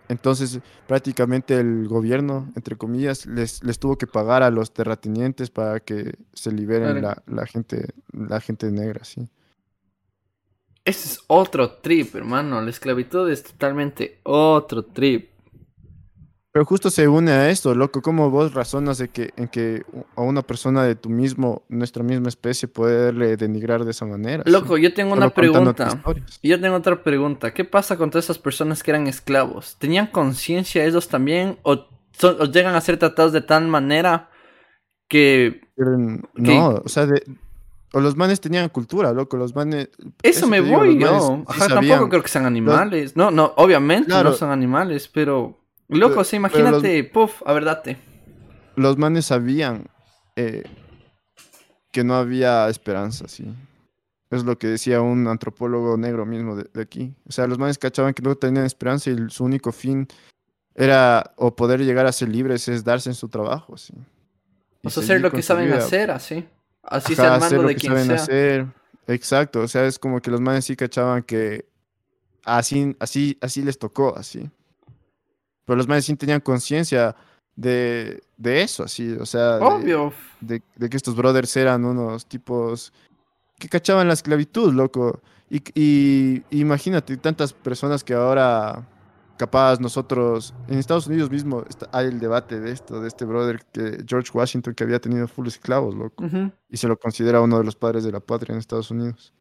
Entonces, prácticamente el gobierno, entre comillas, les, les tuvo que pagar a los terratenientes para que se liberen la, la, gente, la gente negra, ¿sí? Ese es otro trip, hermano. La esclavitud es totalmente otro trip. Pero justo se une a esto, loco. ¿Cómo vos razonas de que, en que a una persona de tu mismo, nuestra misma especie, poderle denigrar de esa manera? Loco, yo tengo una pregunta. Yo tengo otra pregunta. ¿Qué pasa con todas esas personas que eran esclavos? ¿Tenían conciencia ellos también? ¿O, llegan a ser tratados de tal manera que... No, o sea, de, o los manes tenían cultura, loco, los manes... Eso, me voy yo. tampoco creo que sean animales. No, no, obviamente no son animales, pero... Loco, o imagínate, puff, a ver, date. Los manes sabían eh, que no había esperanza, sí. Es lo que decía un antropólogo negro mismo de, aquí. O sea, los manes cachaban que no tenían esperanza y su único fin era o poder llegar a ser libres es darse en su trabajo, sí. o sea, hacer lo que saben hacer, así. Así sea el mando de quien sea. Hacer. Exacto, o sea, es como que los manes sí cachaban que así, así, así les tocó, así. Pero los manes sí tenían conciencia de, de, eso, así, o sea, Obvio. De, de, que estos brothers eran unos tipos que cachaban la esclavitud, loco. Y, y imagínate, tantas personas que ahora capaz nosotros, en Estados Unidos mismo hay el debate de esto, de este brother que George Washington que había tenido full esclavos, loco, y se lo considera uno de los padres de la patria en Estados Unidos.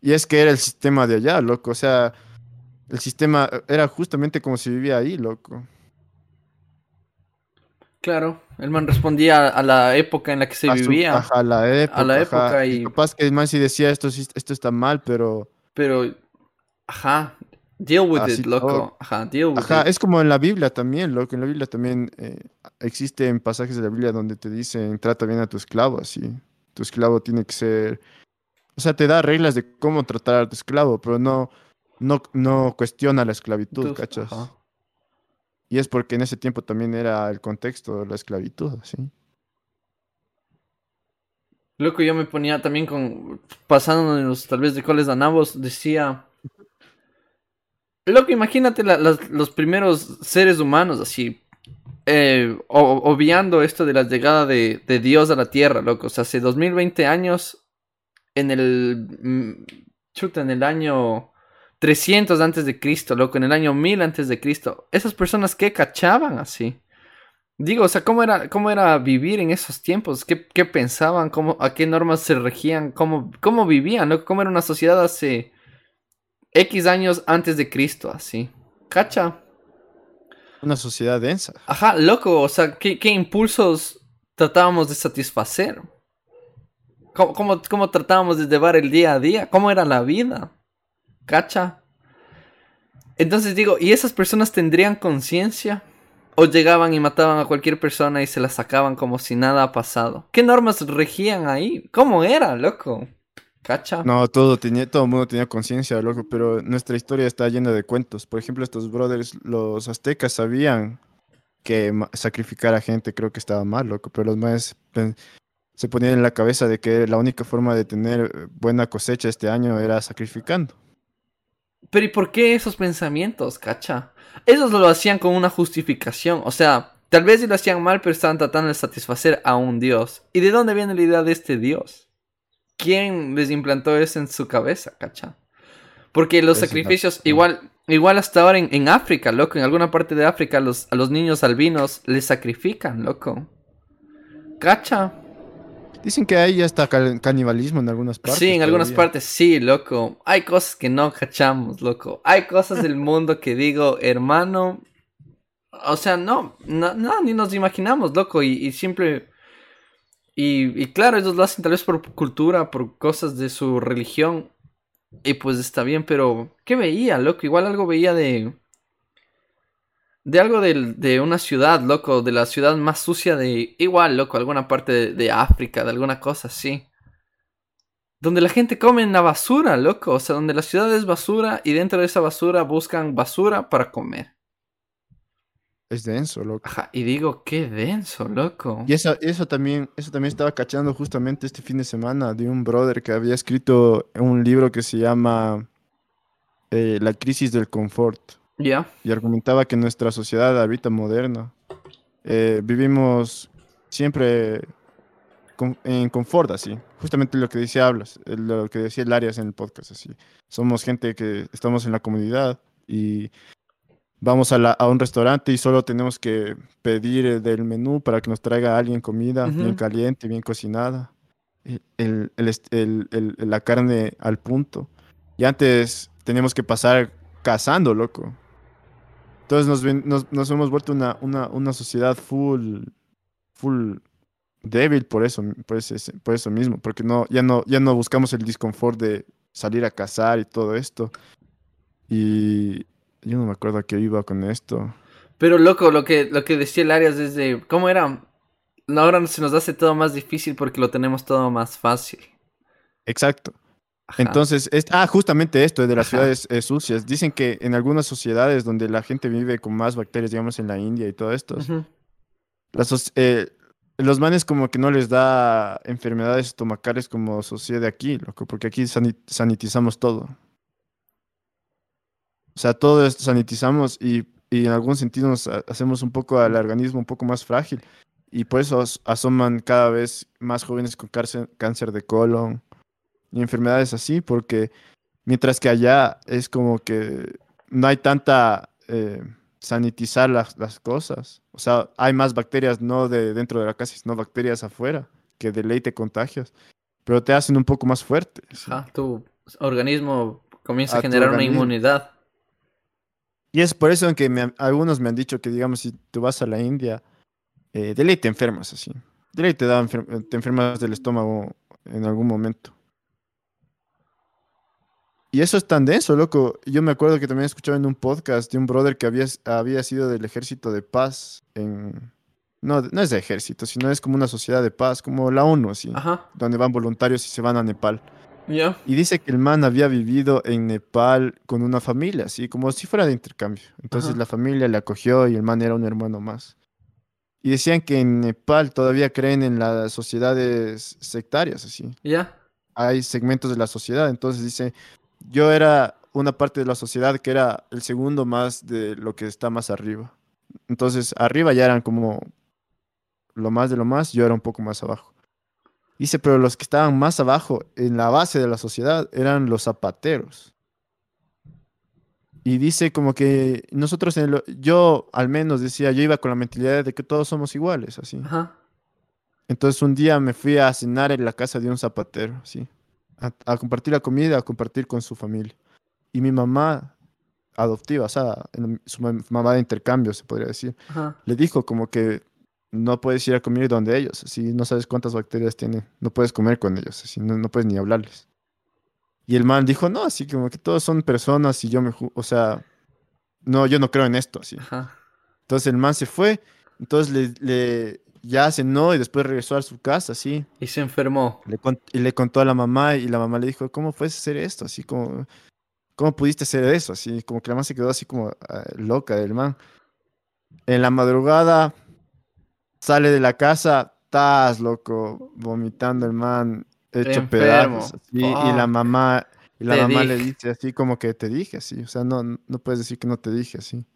Y es que era el sistema de allá, loco, o sea, el sistema era justamente como si vivía ahí, loco. Claro, el man respondía a la época en la que se vivía. a la época. A la época y... Capaz que el man sí decía esto, esto está mal, pero... Pero, ajá, Deal with it, loco. Ajá, deal with Ajá, es como en la Biblia también, loco. En la Biblia también eh, existen pasajes de la Biblia donde te dicen trata bien a tu esclavo, así. Tu esclavo tiene que ser. O sea, te da reglas de cómo tratar a tu esclavo, pero no, no, no cuestiona la esclavitud, ¿cachas? Y es porque en ese tiempo también era el contexto de la esclavitud, así. Loco, yo me ponía también con. Pasándonos tal vez de cuáles ganamos, decía Loco, imagínate los primeros seres humanos así, eh, obviando esto de la llegada de, Dios a la Tierra, loco. O sea, hace 2020 años, en el... Mm, chuta, en el año 300 antes de Cristo, loco, en el año 1000 antes de Cristo. Esas personas que cachaban así. Digo, o sea, ¿cómo era, cómo era vivir en esos tiempos? ¿Qué, qué pensaban? ¿Cómo, ¿A qué normas se regían? ¿Cómo, cómo vivían? ¿no? ¿Cómo era una sociedad hace X años antes de Cristo, así. ¿Cacha? Una sociedad densa. Ajá, loco, o sea, ¿qué, impulsos tratábamos de satisfacer? ¿Cómo, ¿Cómo, tratábamos de llevar el día a día? ¿Cómo era la vida? ¿Cacha? Entonces digo, ¿y esas personas tendrían conciencia? ¿O llegaban y mataban a cualquier persona y se la sacaban como si nada ha pasado? ¿Qué normas regían ahí? ¿Cómo era, loco? ¿Cacha? No, todo, tenía, todo el mundo tenía conciencia, loco, pero nuestra historia está llena de cuentos. Por ejemplo, estos brothers, los aztecas sabían que sacrificar a gente creo que estaba mal, loco, pero los más se ponían en la cabeza de que la única forma de tener buena cosecha este año era sacrificando. Pero ¿y por qué esos pensamientos, cacha? Esos lo hacían con una justificación. O sea, tal vez lo hacían mal, pero estaban tratando de satisfacer a un Dios. ¿Y de dónde viene la idea de este Dios? ¿Quién les implantó eso en su cabeza, cacha? Porque los sacrificios, igual, igual hasta ahora en, África, loco, en alguna parte de África, los, a los niños albinos les sacrifican, loco. Cacha. Dicen que hay hasta canibalismo en algunas partes. Sí, en algunas partes, sí, loco. Hay cosas que no cachamos, loco. Hay cosas del [laughs] mundo que digo, hermano. O sea, no, no, ni nos imaginamos, loco. Y, y siempre. Y, y, claro, ellos lo hacen tal vez por cultura, por cosas de su religión. Y pues está bien, pero ¿qué veía, loco? Igual algo veía de... De algo de, de una ciudad, loco, de la ciudad más sucia de... Igual, loco, alguna parte de, de África, de alguna cosa así. Donde la gente come en la basura, loco. O sea, donde la ciudad es basura y dentro de esa basura buscan basura para comer. Es denso, loco. Ajá, y digo, qué denso, loco. Y eso, eso, también, eso también estaba cachando justamente este fin de semana de un brother que había escrito un libro que se llama eh, La crisis del confort. Y argumentaba que nuestra sociedad ahorita moderna eh, vivimos siempre en confort, así. Justamente lo que decía Hablas, lo que decía el Arias en el podcast, así. Somos gente que estamos en la comunidad y vamos a, un restaurante y solo tenemos que pedir del menú para que nos traiga alguien comida bien caliente, bien cocinada, el, la carne al punto. Y antes teníamos que pasar cazando, loco. Entonces nos, hemos vuelto una, una, sociedad full, full débil por eso, por, por eso mismo, porque no, ya, no, ya no buscamos el disconfort de salir a cazar y todo esto. Y, yo no me acuerdo a qué iba con esto. Pero loco, lo que, lo que decía el Arias desde... ¿Cómo era? Ahora se nos hace todo más difícil porque lo tenemos todo más fácil. Exacto. Entonces, es, ah, justamente esto de las ciudades eh, sucias. Dicen que en algunas sociedades donde la gente vive con más bacterias, digamos en la India y todo esto, eh, los manes como que no les da enfermedades estomacales como sucede aquí, loco, porque aquí sanitizamos todo. O sea, todo esto sanitizamos y, en algún sentido nos hacemos un poco al organismo un poco más frágil. Y por eso asoman cada vez más jóvenes con cáncer, de colon y enfermedades así, porque mientras que allá es como que no hay tanta eh, sanitizar las, las, cosas. O sea, hay más bacterias no de dentro de la casa, sino bacterias afuera, que de ley te contagios. Pero te hacen un poco más fuerte. tu organismo comienza a, generar una inmunidad. Y es por eso que algunos me han dicho que, digamos, si tú vas a la India, eh, de ley te enfermas así. De ley te, da te enfermas del estómago en algún momento. Y eso es tan denso, loco. Yo me acuerdo que también escuchaba en un podcast de un brother que había, había sido del ejército de paz en... No, no es de ejército, sino es como una sociedad de paz, como la ONU, así. Donde van voluntarios y se van a Nepal. Y dice que el man había vivido en Nepal con una familia, así como si fuera de intercambio. Entonces la familia le acogió y el man era un hermano más. Y decían que en Nepal todavía creen en las sociedades sectarias, así. Ya. Hay segmentos de la sociedad. Entonces dice, yo era una parte de la sociedad que era el segundo más de lo que está más arriba. Entonces arriba ya eran como lo más de lo más, yo era un poco más abajo. Dice, pero los que estaban más abajo, en la base de la sociedad, eran los zapateros. Y dice como que nosotros, en yo al menos decía, yo iba con la mentalidad de que todos somos iguales, así. Entonces un día me fui a cenar en la casa de un zapatero, así. A, compartir la comida, a compartir con su familia. Y mi mamá adoptiva, o sea, su mamá de intercambio, se podría decir, le dijo como que no puedes ir a comer donde ellos, así no sabes cuántas bacterias tienen, no puedes comer con ellos, así no, no puedes ni hablarles. Y el man dijo, no, así como que todos son personas y yo me, o sea, no, yo no creo en esto, así. Entonces el man se fue, entonces le, le ya cenó y después regresó a su casa, así. Y se enfermó. Le y le contó a la mamá y la mamá le dijo, ¿cómo puedes hacer esto? Así como, ¿cómo pudiste hacer eso? Así como que la mamá se quedó así como ah, loca del man. En la madrugada sale de la casa, estás loco, vomitando el man, hecho pedazos. Y, la mamá, Y la mamá le dice así como que te dije así. O sea, no, no puedes decir que no te dije así.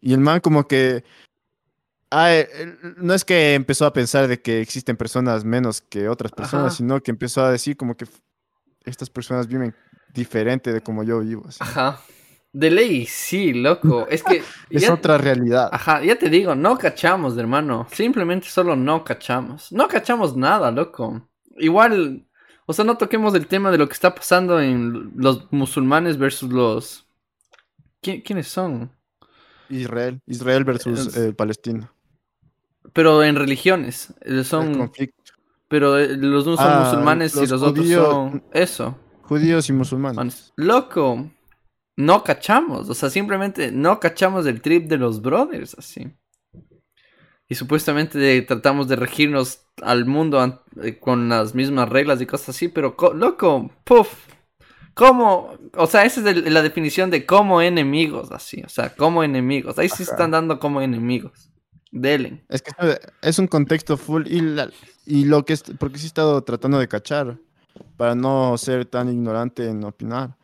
Y el man como que... Ah, no es que empezó a pensar de que existen personas menos que otras personas, sino que empezó a decir como que estas personas viven diferente de como yo vivo. Así. Ajá. De ley, sí, loco. [laughs] Es que. es otra realidad. Ajá, ya te digo, no cachamos, hermano. Simplemente solo no cachamos. No cachamos nada, loco. Igual, o sea, no toquemos el tema de lo que está pasando en los musulmanes versus los. ¿Quiénes son? Israel. Israel versus eh, Palestina. Pero en religiones. Eh, son. conflicto. Pero eh, los unos son ah, musulmanes y los otros son. Eso. Judíos y musulmanes. Loco no cachamos, o sea, simplemente no cachamos el trip de los brothers, así. Y supuestamente tratamos de regirnos al mundo eh, con las mismas reglas y cosas así, pero loco, puff. ¿Cómo? O sea, esa es la definición de como enemigos, así. O sea, como enemigos. Ahí sí están dando como enemigos. Delen. Es que es un contexto full y, y lo que es, porque sí he estado tratando de cachar para no ser tan ignorante en opinar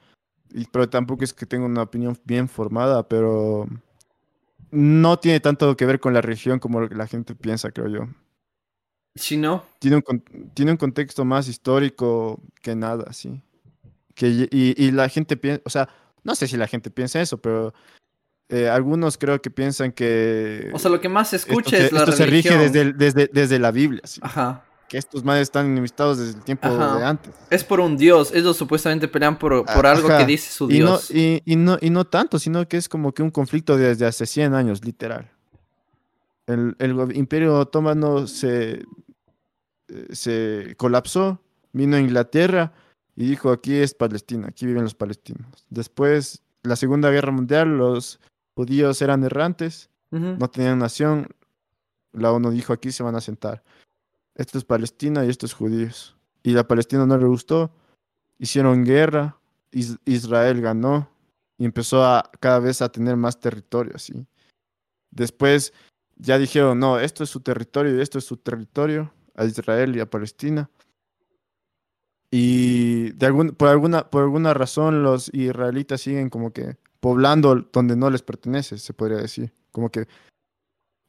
pero tampoco es que tenga una opinión bien formada, pero no tiene tanto que ver con la región como la gente piensa, creo yo. Si no. Tiene un, tiene un contexto más histórico que nada, sí. Que, y, la gente piensa, o sea, no sé si la gente piensa eso, pero eh, algunos creo que piensan que... O sea, lo que más se escucha es la esto se rige desde, desde, desde la Biblia. Sí. Ajá que estos madres están enemistados desde el tiempo de antes. Es por un dios, ellos supuestamente pelean por, por algo que dice su dios. Y no, y, no, y no tanto, sino que es como que un conflicto desde hace 100 años, literal. El, el imperio otomano se, eh, se colapsó, vino a Inglaterra y dijo, aquí es Palestina, aquí viven los palestinos. Después, la Segunda Guerra Mundial, los judíos eran errantes, no tenían nación, la ONU dijo, aquí se van a sentar esto es Palestina y esto es judíos. Y la Palestina no le gustó, hicieron guerra, Israel ganó y empezó a cada vez a tener más territorio, así. Después ya dijeron, no, esto es su territorio y esto es su territorio, a Israel y a Palestina. Y de algún, por, alguna, por alguna razón los israelitas siguen como que poblando donde no les pertenece, se podría decir. Como que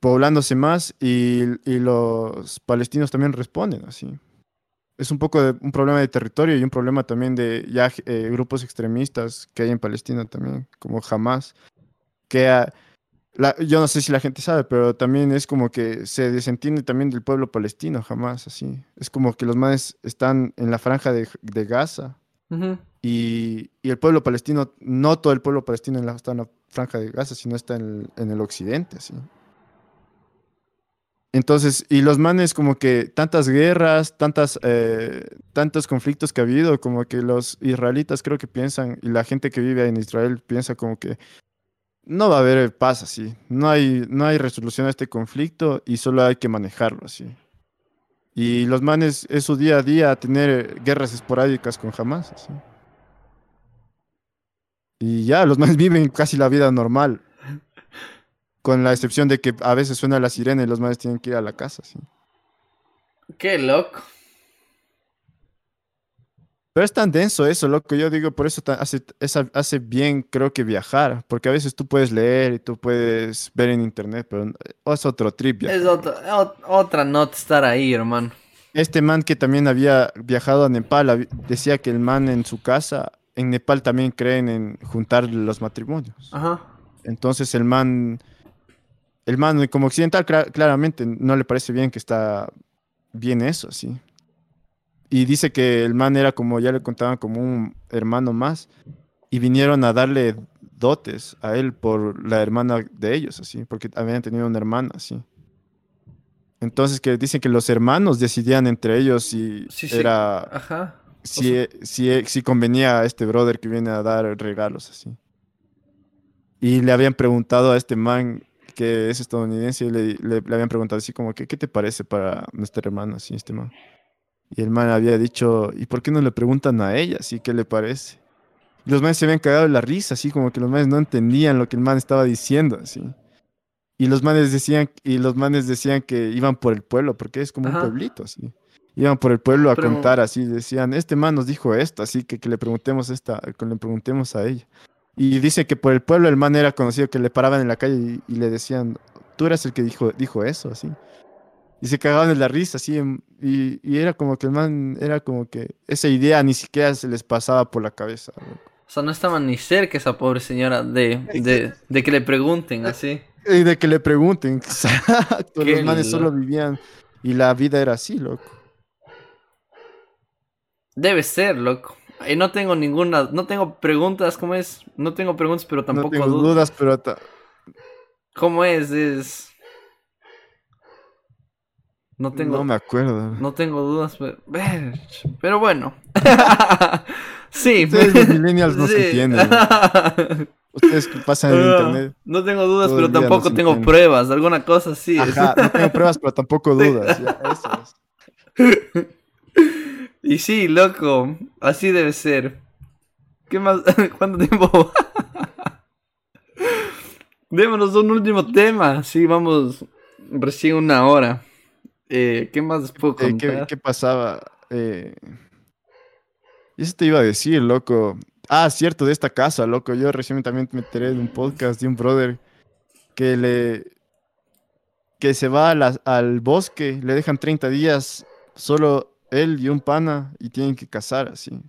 poblándose más y, los palestinos también responden así. Es un poco de un problema de territorio y un problema también de ya eh, grupos extremistas que hay en Palestina también, como Hamas, que yo no sé si la gente sabe, pero también es como que se desentiende también del pueblo palestino, Hamas, así. Es como que los manes están en la franja de, Gaza y, el pueblo palestino, no todo el pueblo palestino está en la franja de Gaza, sino está en el occidente, así. Entonces, y los manes como que tantas guerras, tantas, eh, tantos conflictos que ha habido, como que los israelitas creo que piensan, y la gente que vive en Israel piensa como que no va a haber paz así, no hay, no hay resolución a este conflicto y solo hay que manejarlo así. Y los manes es su día a día tener guerras esporádicas con Hamas. Así. Y ya, los manes [laughs] viven casi la vida normal. Con la excepción de que a veces suena la sirena y los madres tienen que ir a la casa, sí. Qué loco. Pero es tan denso eso, loco. Yo digo, por eso hace, hace bien, creo que viajar. Porque a veces tú puedes leer y tú puedes ver en internet, pero es otro trip. Es otra nota estar ahí, hermano. Este man que también había viajado a Nepal decía que el man en su casa, en Nepal también creen en juntar los matrimonios. Ajá. Entonces el man el man como occidental claramente no le parece bien que está bien eso, sí. Y dice que el man era como, ya le contaban, como un hermano más. Y vinieron a darle dotes a él por la hermana de ellos, así, porque habían tenido una hermana, así. Entonces que dicen que los hermanos decidían entre ellos si era... Ajá. Si, si, si convenía a este brother que viene a dar regalos, así. Y le habían preguntado a este man que es estadounidense y le, le, habían preguntado así como, ¿qué, ¿qué te parece para nuestra hermana, así, este man? Y el man había dicho, ¿y por qué no le preguntan a ella, así, qué le parece? Y los manes se habían cagado de la risa, así como que los manes no entendían lo que el man estaba diciendo, así. Y los manes decían, y los manes decían que iban por el pueblo, porque es como un pueblito, así. Iban por el pueblo a contar así, decían, este man nos dijo esto, así que que le preguntemos esta, que le preguntemos a ella. Y dice que por el pueblo el man era conocido, que le paraban en la calle y, le decían, tú eras el que dijo, dijo eso, así. Y se cagaban de la risa, así, y, y, era como que el man, era como que esa idea ni siquiera se les pasaba por la cabeza. O sea, no estaban ni cerca esa pobre señora de, de, de que le pregunten así. Y de que le pregunten, [laughs] exacto. Los manes solo vivían y la vida era así, loco. Debe ser, loco. Y no tengo ninguna, no tengo preguntas, ¿cómo es? No tengo preguntas, pero tampoco no tengo dudas. pero... ¿Cómo es? Es... No tengo... No me acuerdo. No tengo dudas, pero, pero bueno. [laughs] sí. Ustedes los millennials no se entienden. [laughs] Ustedes que pasan en internet. No tengo dudas, pero tampoco tengo pruebas. Alguna cosa sí. Ajá, no tengo pruebas, pero tampoco [laughs] dudas. eso es. Y sí, loco, así debe ser. ¿Qué más? [laughs] ¿Cuánto tiempo? Démonos un último tema. Sí, vamos recién una hora. Eh, ¿Qué más puedo eh, contar? ¿qué, pasaba? Eh... Eso te iba a decir, loco. Ah, cierto, de esta casa, loco. Yo recién también me enteré de un podcast de un brother que le... que se va al bosque, le dejan 30 días solo él y un pana y tienen que casar así.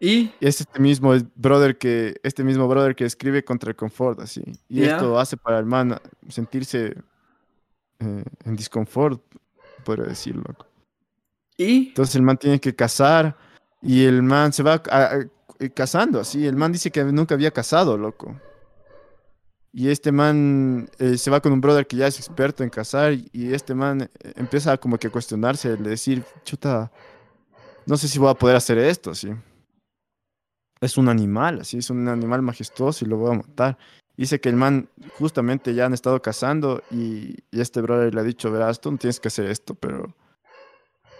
¿Y? Es este mismo brother que, este mismo brother que escribe contra el confort, así. Y esto hace para el man sentirse eh, en disconfort, podría decirlo. ¿Y? Entonces el man tiene que casar y el man se va casando, así. El man dice que nunca había casado, loco. Y este man eh, se va con un brother que ya es experto en cazar y este man eh, empieza como que a cuestionarse, de decir, chuta, no sé si voy a poder hacer esto, sí. Es un animal, así, es un animal majestuoso y lo voy a matar. Dice que el man justamente ya han estado cazando y, este brother le ha dicho, verás, tú no tienes que hacer esto, pero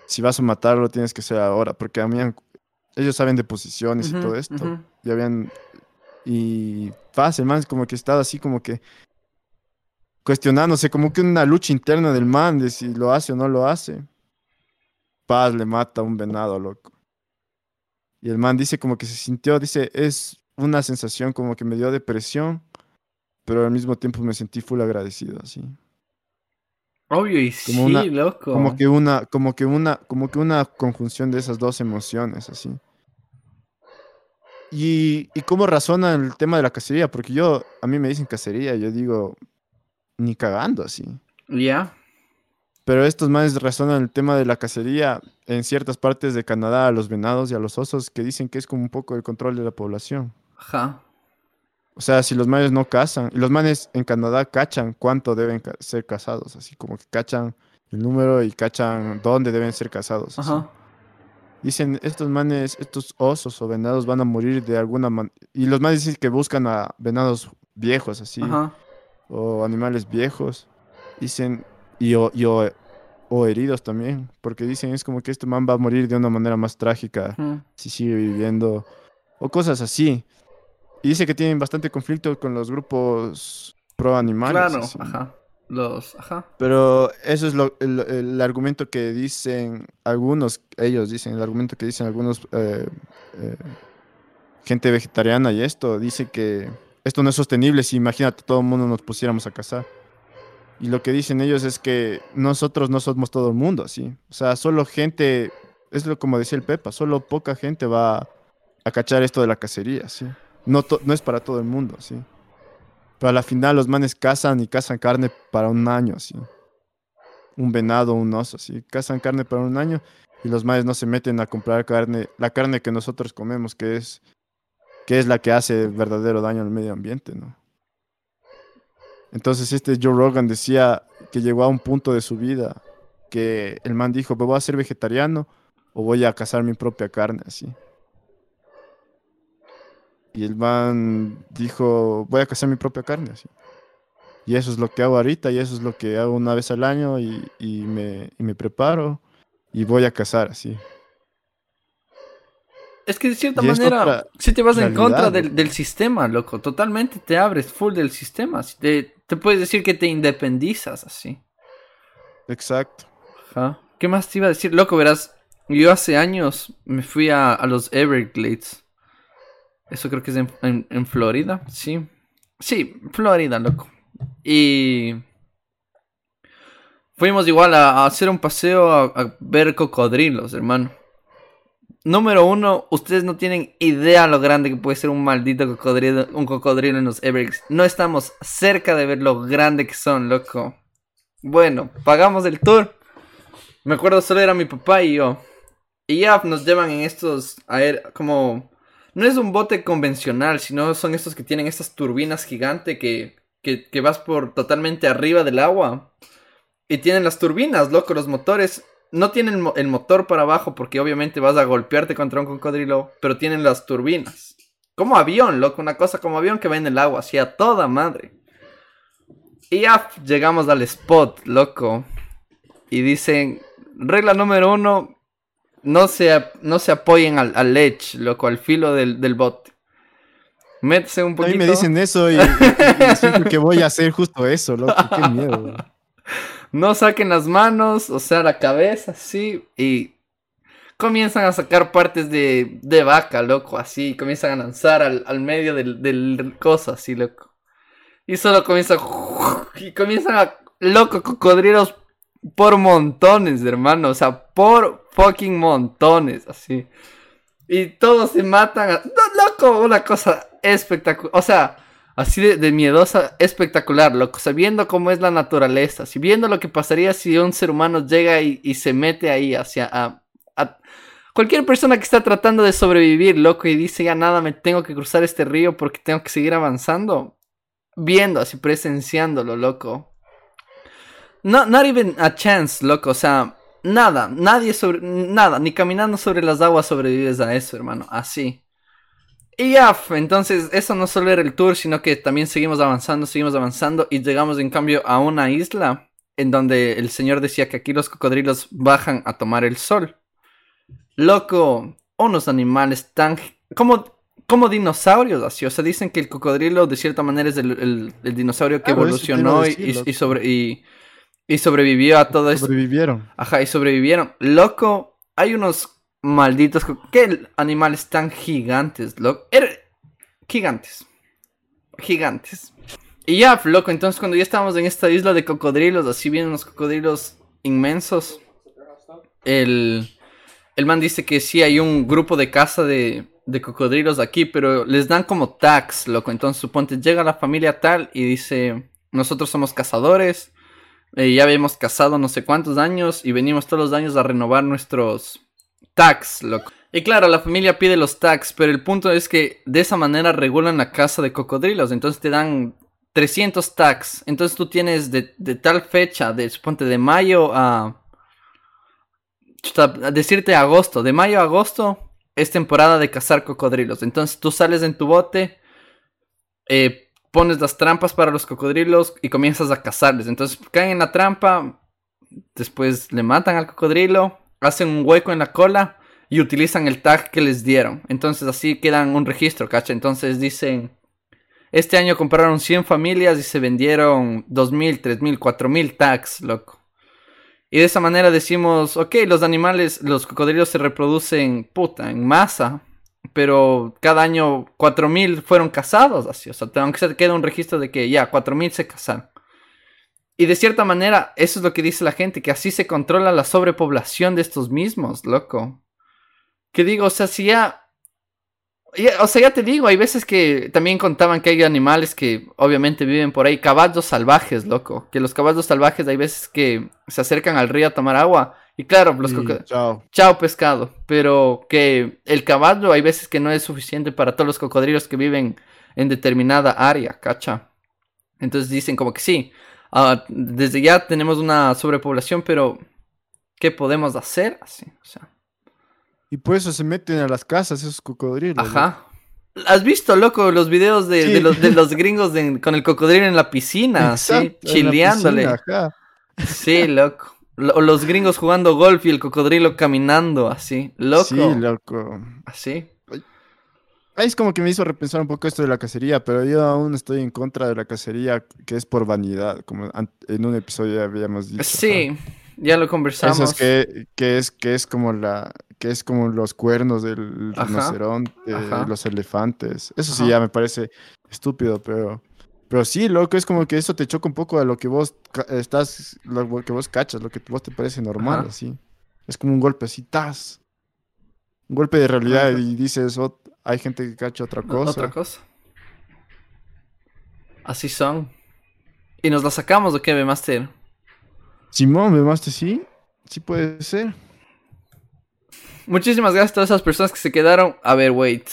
si vas a matarlo tienes que hacer ahora, porque a mí ellos saben de posiciones y todo esto. Ya habían y fácil, man, como que estaba así como que cuestionándose, como que una lucha interna del man de si lo hace o no lo hace. Paz le mata a un venado, loco. Y el man dice como que se sintió, dice, es una sensación como que me dio depresión, pero al mismo tiempo me sentí full agradecido, así. Obvio y sí, loco. Como que una, como que una, como que una conjunción de esas dos emociones, así. ¿Y, cómo razona el tema de la cacería? Porque yo, a mí me dicen cacería, yo digo, ni cagando así. Ya. Pero estos manes razonan el tema de la cacería en ciertas partes de Canadá a los venados y a los osos que dicen que es como un poco el control de la población. Ajá. O sea, si los manes no cazan, y los manes en Canadá cachan cuánto deben ser casados, así como que cachan el número y cachan dónde deben ser casados. Ajá. Dicen, estos manes, estos osos o venados van a morir de alguna manera. Y los manes dicen que buscan a venados viejos, así. O animales viejos. Dicen, y, o, o, heridos también. Porque dicen, es como que este man va a morir de una manera más trágica si sigue viviendo. O cosas así. Y dice que tienen bastante conflicto con los grupos pro animales. Claro, ajá. Los, ajá. Pero eso es el, argumento que dicen algunos, ellos dicen, el argumento que dicen algunos, eh, eh, gente vegetariana y esto, dice que esto no es sostenible si imagínate todo el mundo nos pusiéramos a cazar. Y lo que dicen ellos es que nosotros no somos todo el mundo, ¿sí? O sea, solo gente, es lo como decía el Pepa, solo poca gente va a cachar esto de la cacería, ¿sí? No, no es para todo el mundo, ¿sí? Pero a la final los manes cazan y cazan carne para un año, así. Un venado, un oso, así. Cazan carne para un año y los manes no se meten a comprar carne, la carne que nosotros comemos, que es, que es la que hace verdadero daño al medio ambiente, ¿no? Entonces este Joe Rogan decía que llegó a un punto de su vida que el man dijo, ¿voy a ser vegetariano o voy a cazar mi propia carne, así? Y el man dijo, voy a cazar mi propia carne. Así. Y eso es lo que hago ahorita y eso es lo que hago una vez al año y, me, me, preparo y voy a cazar así. Es que de cierta manera, si te vas en contra del, sistema, loco, totalmente te abres full del sistema. Te, te puedes decir que te independizas así. Exacto. Ajá ¿Qué más te iba a decir? Loco, verás, yo hace años me fui a, los Everglades. Eso creo que es en, Florida, sí. Sí, Florida, loco. Y fuimos igual a, hacer un paseo a, ver cocodrilos, hermano. Número uno, ustedes no tienen idea lo grande que puede ser un maldito cocodrilo, un cocodrilo en los Everglades. No estamos cerca de ver lo grande que son, loco. Bueno, pagamos el tour. Me acuerdo solo era mi papá y yo. Y ya nos llevan en estos aer como no es un bote convencional, sino son estos que tienen estas turbinas gigantes que, que, vas por totalmente arriba del agua. Y tienen las turbinas, loco, los motores. No tienen el motor para abajo porque obviamente vas a golpearte contra un cocodrilo, pero tienen las turbinas. Como avión, loco, una cosa como avión que va en el agua, así a toda madre. Y ya llegamos al spot, loco. Y dicen, regla número uno, no se, no se apoyen al, al edge, loco, al filo del, del bote. Métese un poquito. A mí me dicen eso y, siento que voy a hacer justo eso, loco. Qué miedo. [laughs] No saquen las manos, o sea, la cabeza, sí, y comienzan a sacar partes de, de vaca, loco, así, comienzan a lanzar al, al medio del, del cosa, así, loco. Y solo comienza, y comienzan a, loco, cocodrilos por montones, hermano. O sea, por fucking montones, así. Y todos se matan. No, loco, una cosa espectacular. O sea, así de, miedosa, espectacular, loco. Sabiendo cómo es la naturaleza. Si viendo lo que pasaría si un ser humano llega y, se mete ahí hacia. A, Cualquier persona que está tratando de sobrevivir, loco, y dice ya nada, me tengo que cruzar este río porque tengo que seguir avanzando. Viendo, así presenciándolo, loco. No, not even a chance, loco. O sea, nada, nadie sobre, nada, ni caminando sobre las aguas sobrevives a eso, hermano. Así. Y ya, entonces eso no solo era el tour, sino que también seguimos avanzando, seguimos avanzando y llegamos en cambio a una isla en donde el señor decía que aquí los cocodrilos bajan a tomar el sol. Loco, unos animales tan... como, como dinosaurios, así. O sea, dicen que el cocodrilo de cierta manera es el, dinosaurio que evolucionó y, sobre... Y, y sobrevivió a todo eso. Sobrevivieron. Ajá, y sobrevivieron. Loco, hay unos malditos. ¿Qué animales tan gigantes, loco? Er, gigantes. Gigantes. Y ya, loco, entonces cuando ya estábamos en esta isla de cocodrilos, así vienen unos cocodrilos inmensos. El, el man dice que sí hay un grupo de caza de, de cocodrilos aquí, pero les dan como tax, loco. Entonces suponte llega la familia tal y dice, nosotros somos cazadores eh, ya habíamos casado no sé cuántos años y venimos todos los años a renovar nuestros tax, loco. Y claro, la familia pide los tax, pero el punto es que de esa manera regulan la casa de cocodrilos. Entonces te dan 300 tax. Entonces tú tienes de, tal fecha, de suponte de mayo a... a decirte agosto. De mayo a agosto es temporada de cazar cocodrilos. Entonces tú sales en tu bote, eh, pones las trampas para los cocodrilos y comienzas a cazarles. Entonces caen en la trampa, después le matan al cocodrilo, hacen un hueco en la cola y utilizan el tag que les dieron. Entonces así quedan un registro, ¿cacha? Entonces dicen, este año compraron 100 familias y se vendieron 2.000, 3.000, 4.000 tags, loco. Y de esa manera decimos, ok, los animales, los cocodrilos se reproducen, puta, en masa pero cada año 4.000 fueron casados, así, o sea, aunque se queda un registro de que ya, 4.000 se casaron. Y de cierta manera, eso es lo que dice la gente, que así se controla la sobrepoblación de estos mismos, loco. Que digo, o sea, si ya o sea, ya te digo, hay veces que también contaban que hay animales que obviamente viven por ahí, caballos salvajes, loco. Que los caballos salvajes hay veces que se acercan al río a tomar agua. Y claro, los chao. chao pescado. Pero que el caballo hay veces que no es suficiente para todos los cocodrilos que viven en determinada área, ¿cacha? Entonces dicen como que sí, ah, desde ya tenemos una sobrepoblación, pero ¿qué podemos hacer? Así, o sea. Y por eso se meten a las casas esos cocodrilos. Ajá. ¿Has visto, loco, los videos de, los, de los, gringos con el cocodrilo en la piscina? sí, chileándole. Sí, loco. Los gringos jugando golf y el cocodrilo caminando así. Loco. Sí, loco. Así. Ahí es como que me hizo repensar un poco esto de la cacería, pero yo aún estoy en contra de la cacería que es por vanidad, como en un episodio ya habíamos dicho. Sí. ya lo conversamos. Eso es que, que, es, que es como la, que es como los cuernos del rinoceronte, los elefantes. Eso sí ya me parece estúpido, pero, pero sí, loco, es como que eso te choca un poco a lo que vos estás, lo que vos cachas, lo que vos te parece normal, así. Es como un golpe así, tas. Un golpe de realidad y dices, oh, hay gente que cacha otra cosa. Otra cosa. Así son. ¿Y nos la sacamos de qué, Master? Simón, Master, sí. Sí puede ser. Muchísimas gracias a todas esas personas que se quedaron. A ver, wait.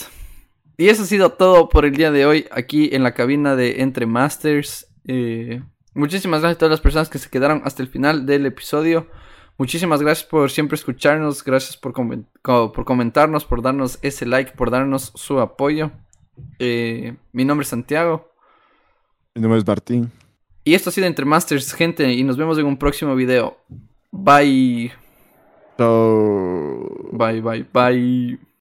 Y eso ha sido todo por el día de hoy aquí en la cabina de Entre Masters. Eh, muchísimas gracias a todas las personas que se quedaron hasta el final del episodio. Muchísimas gracias por siempre escucharnos, gracias por, por comentarnos, por darnos ese like, por darnos su apoyo. Eh, mi nombre es Santiago. Mi nombre es Martín. Y esto ha sido Entre Masters, gente, y nos vemos en un próximo video. Bye. Bye, bye, bye.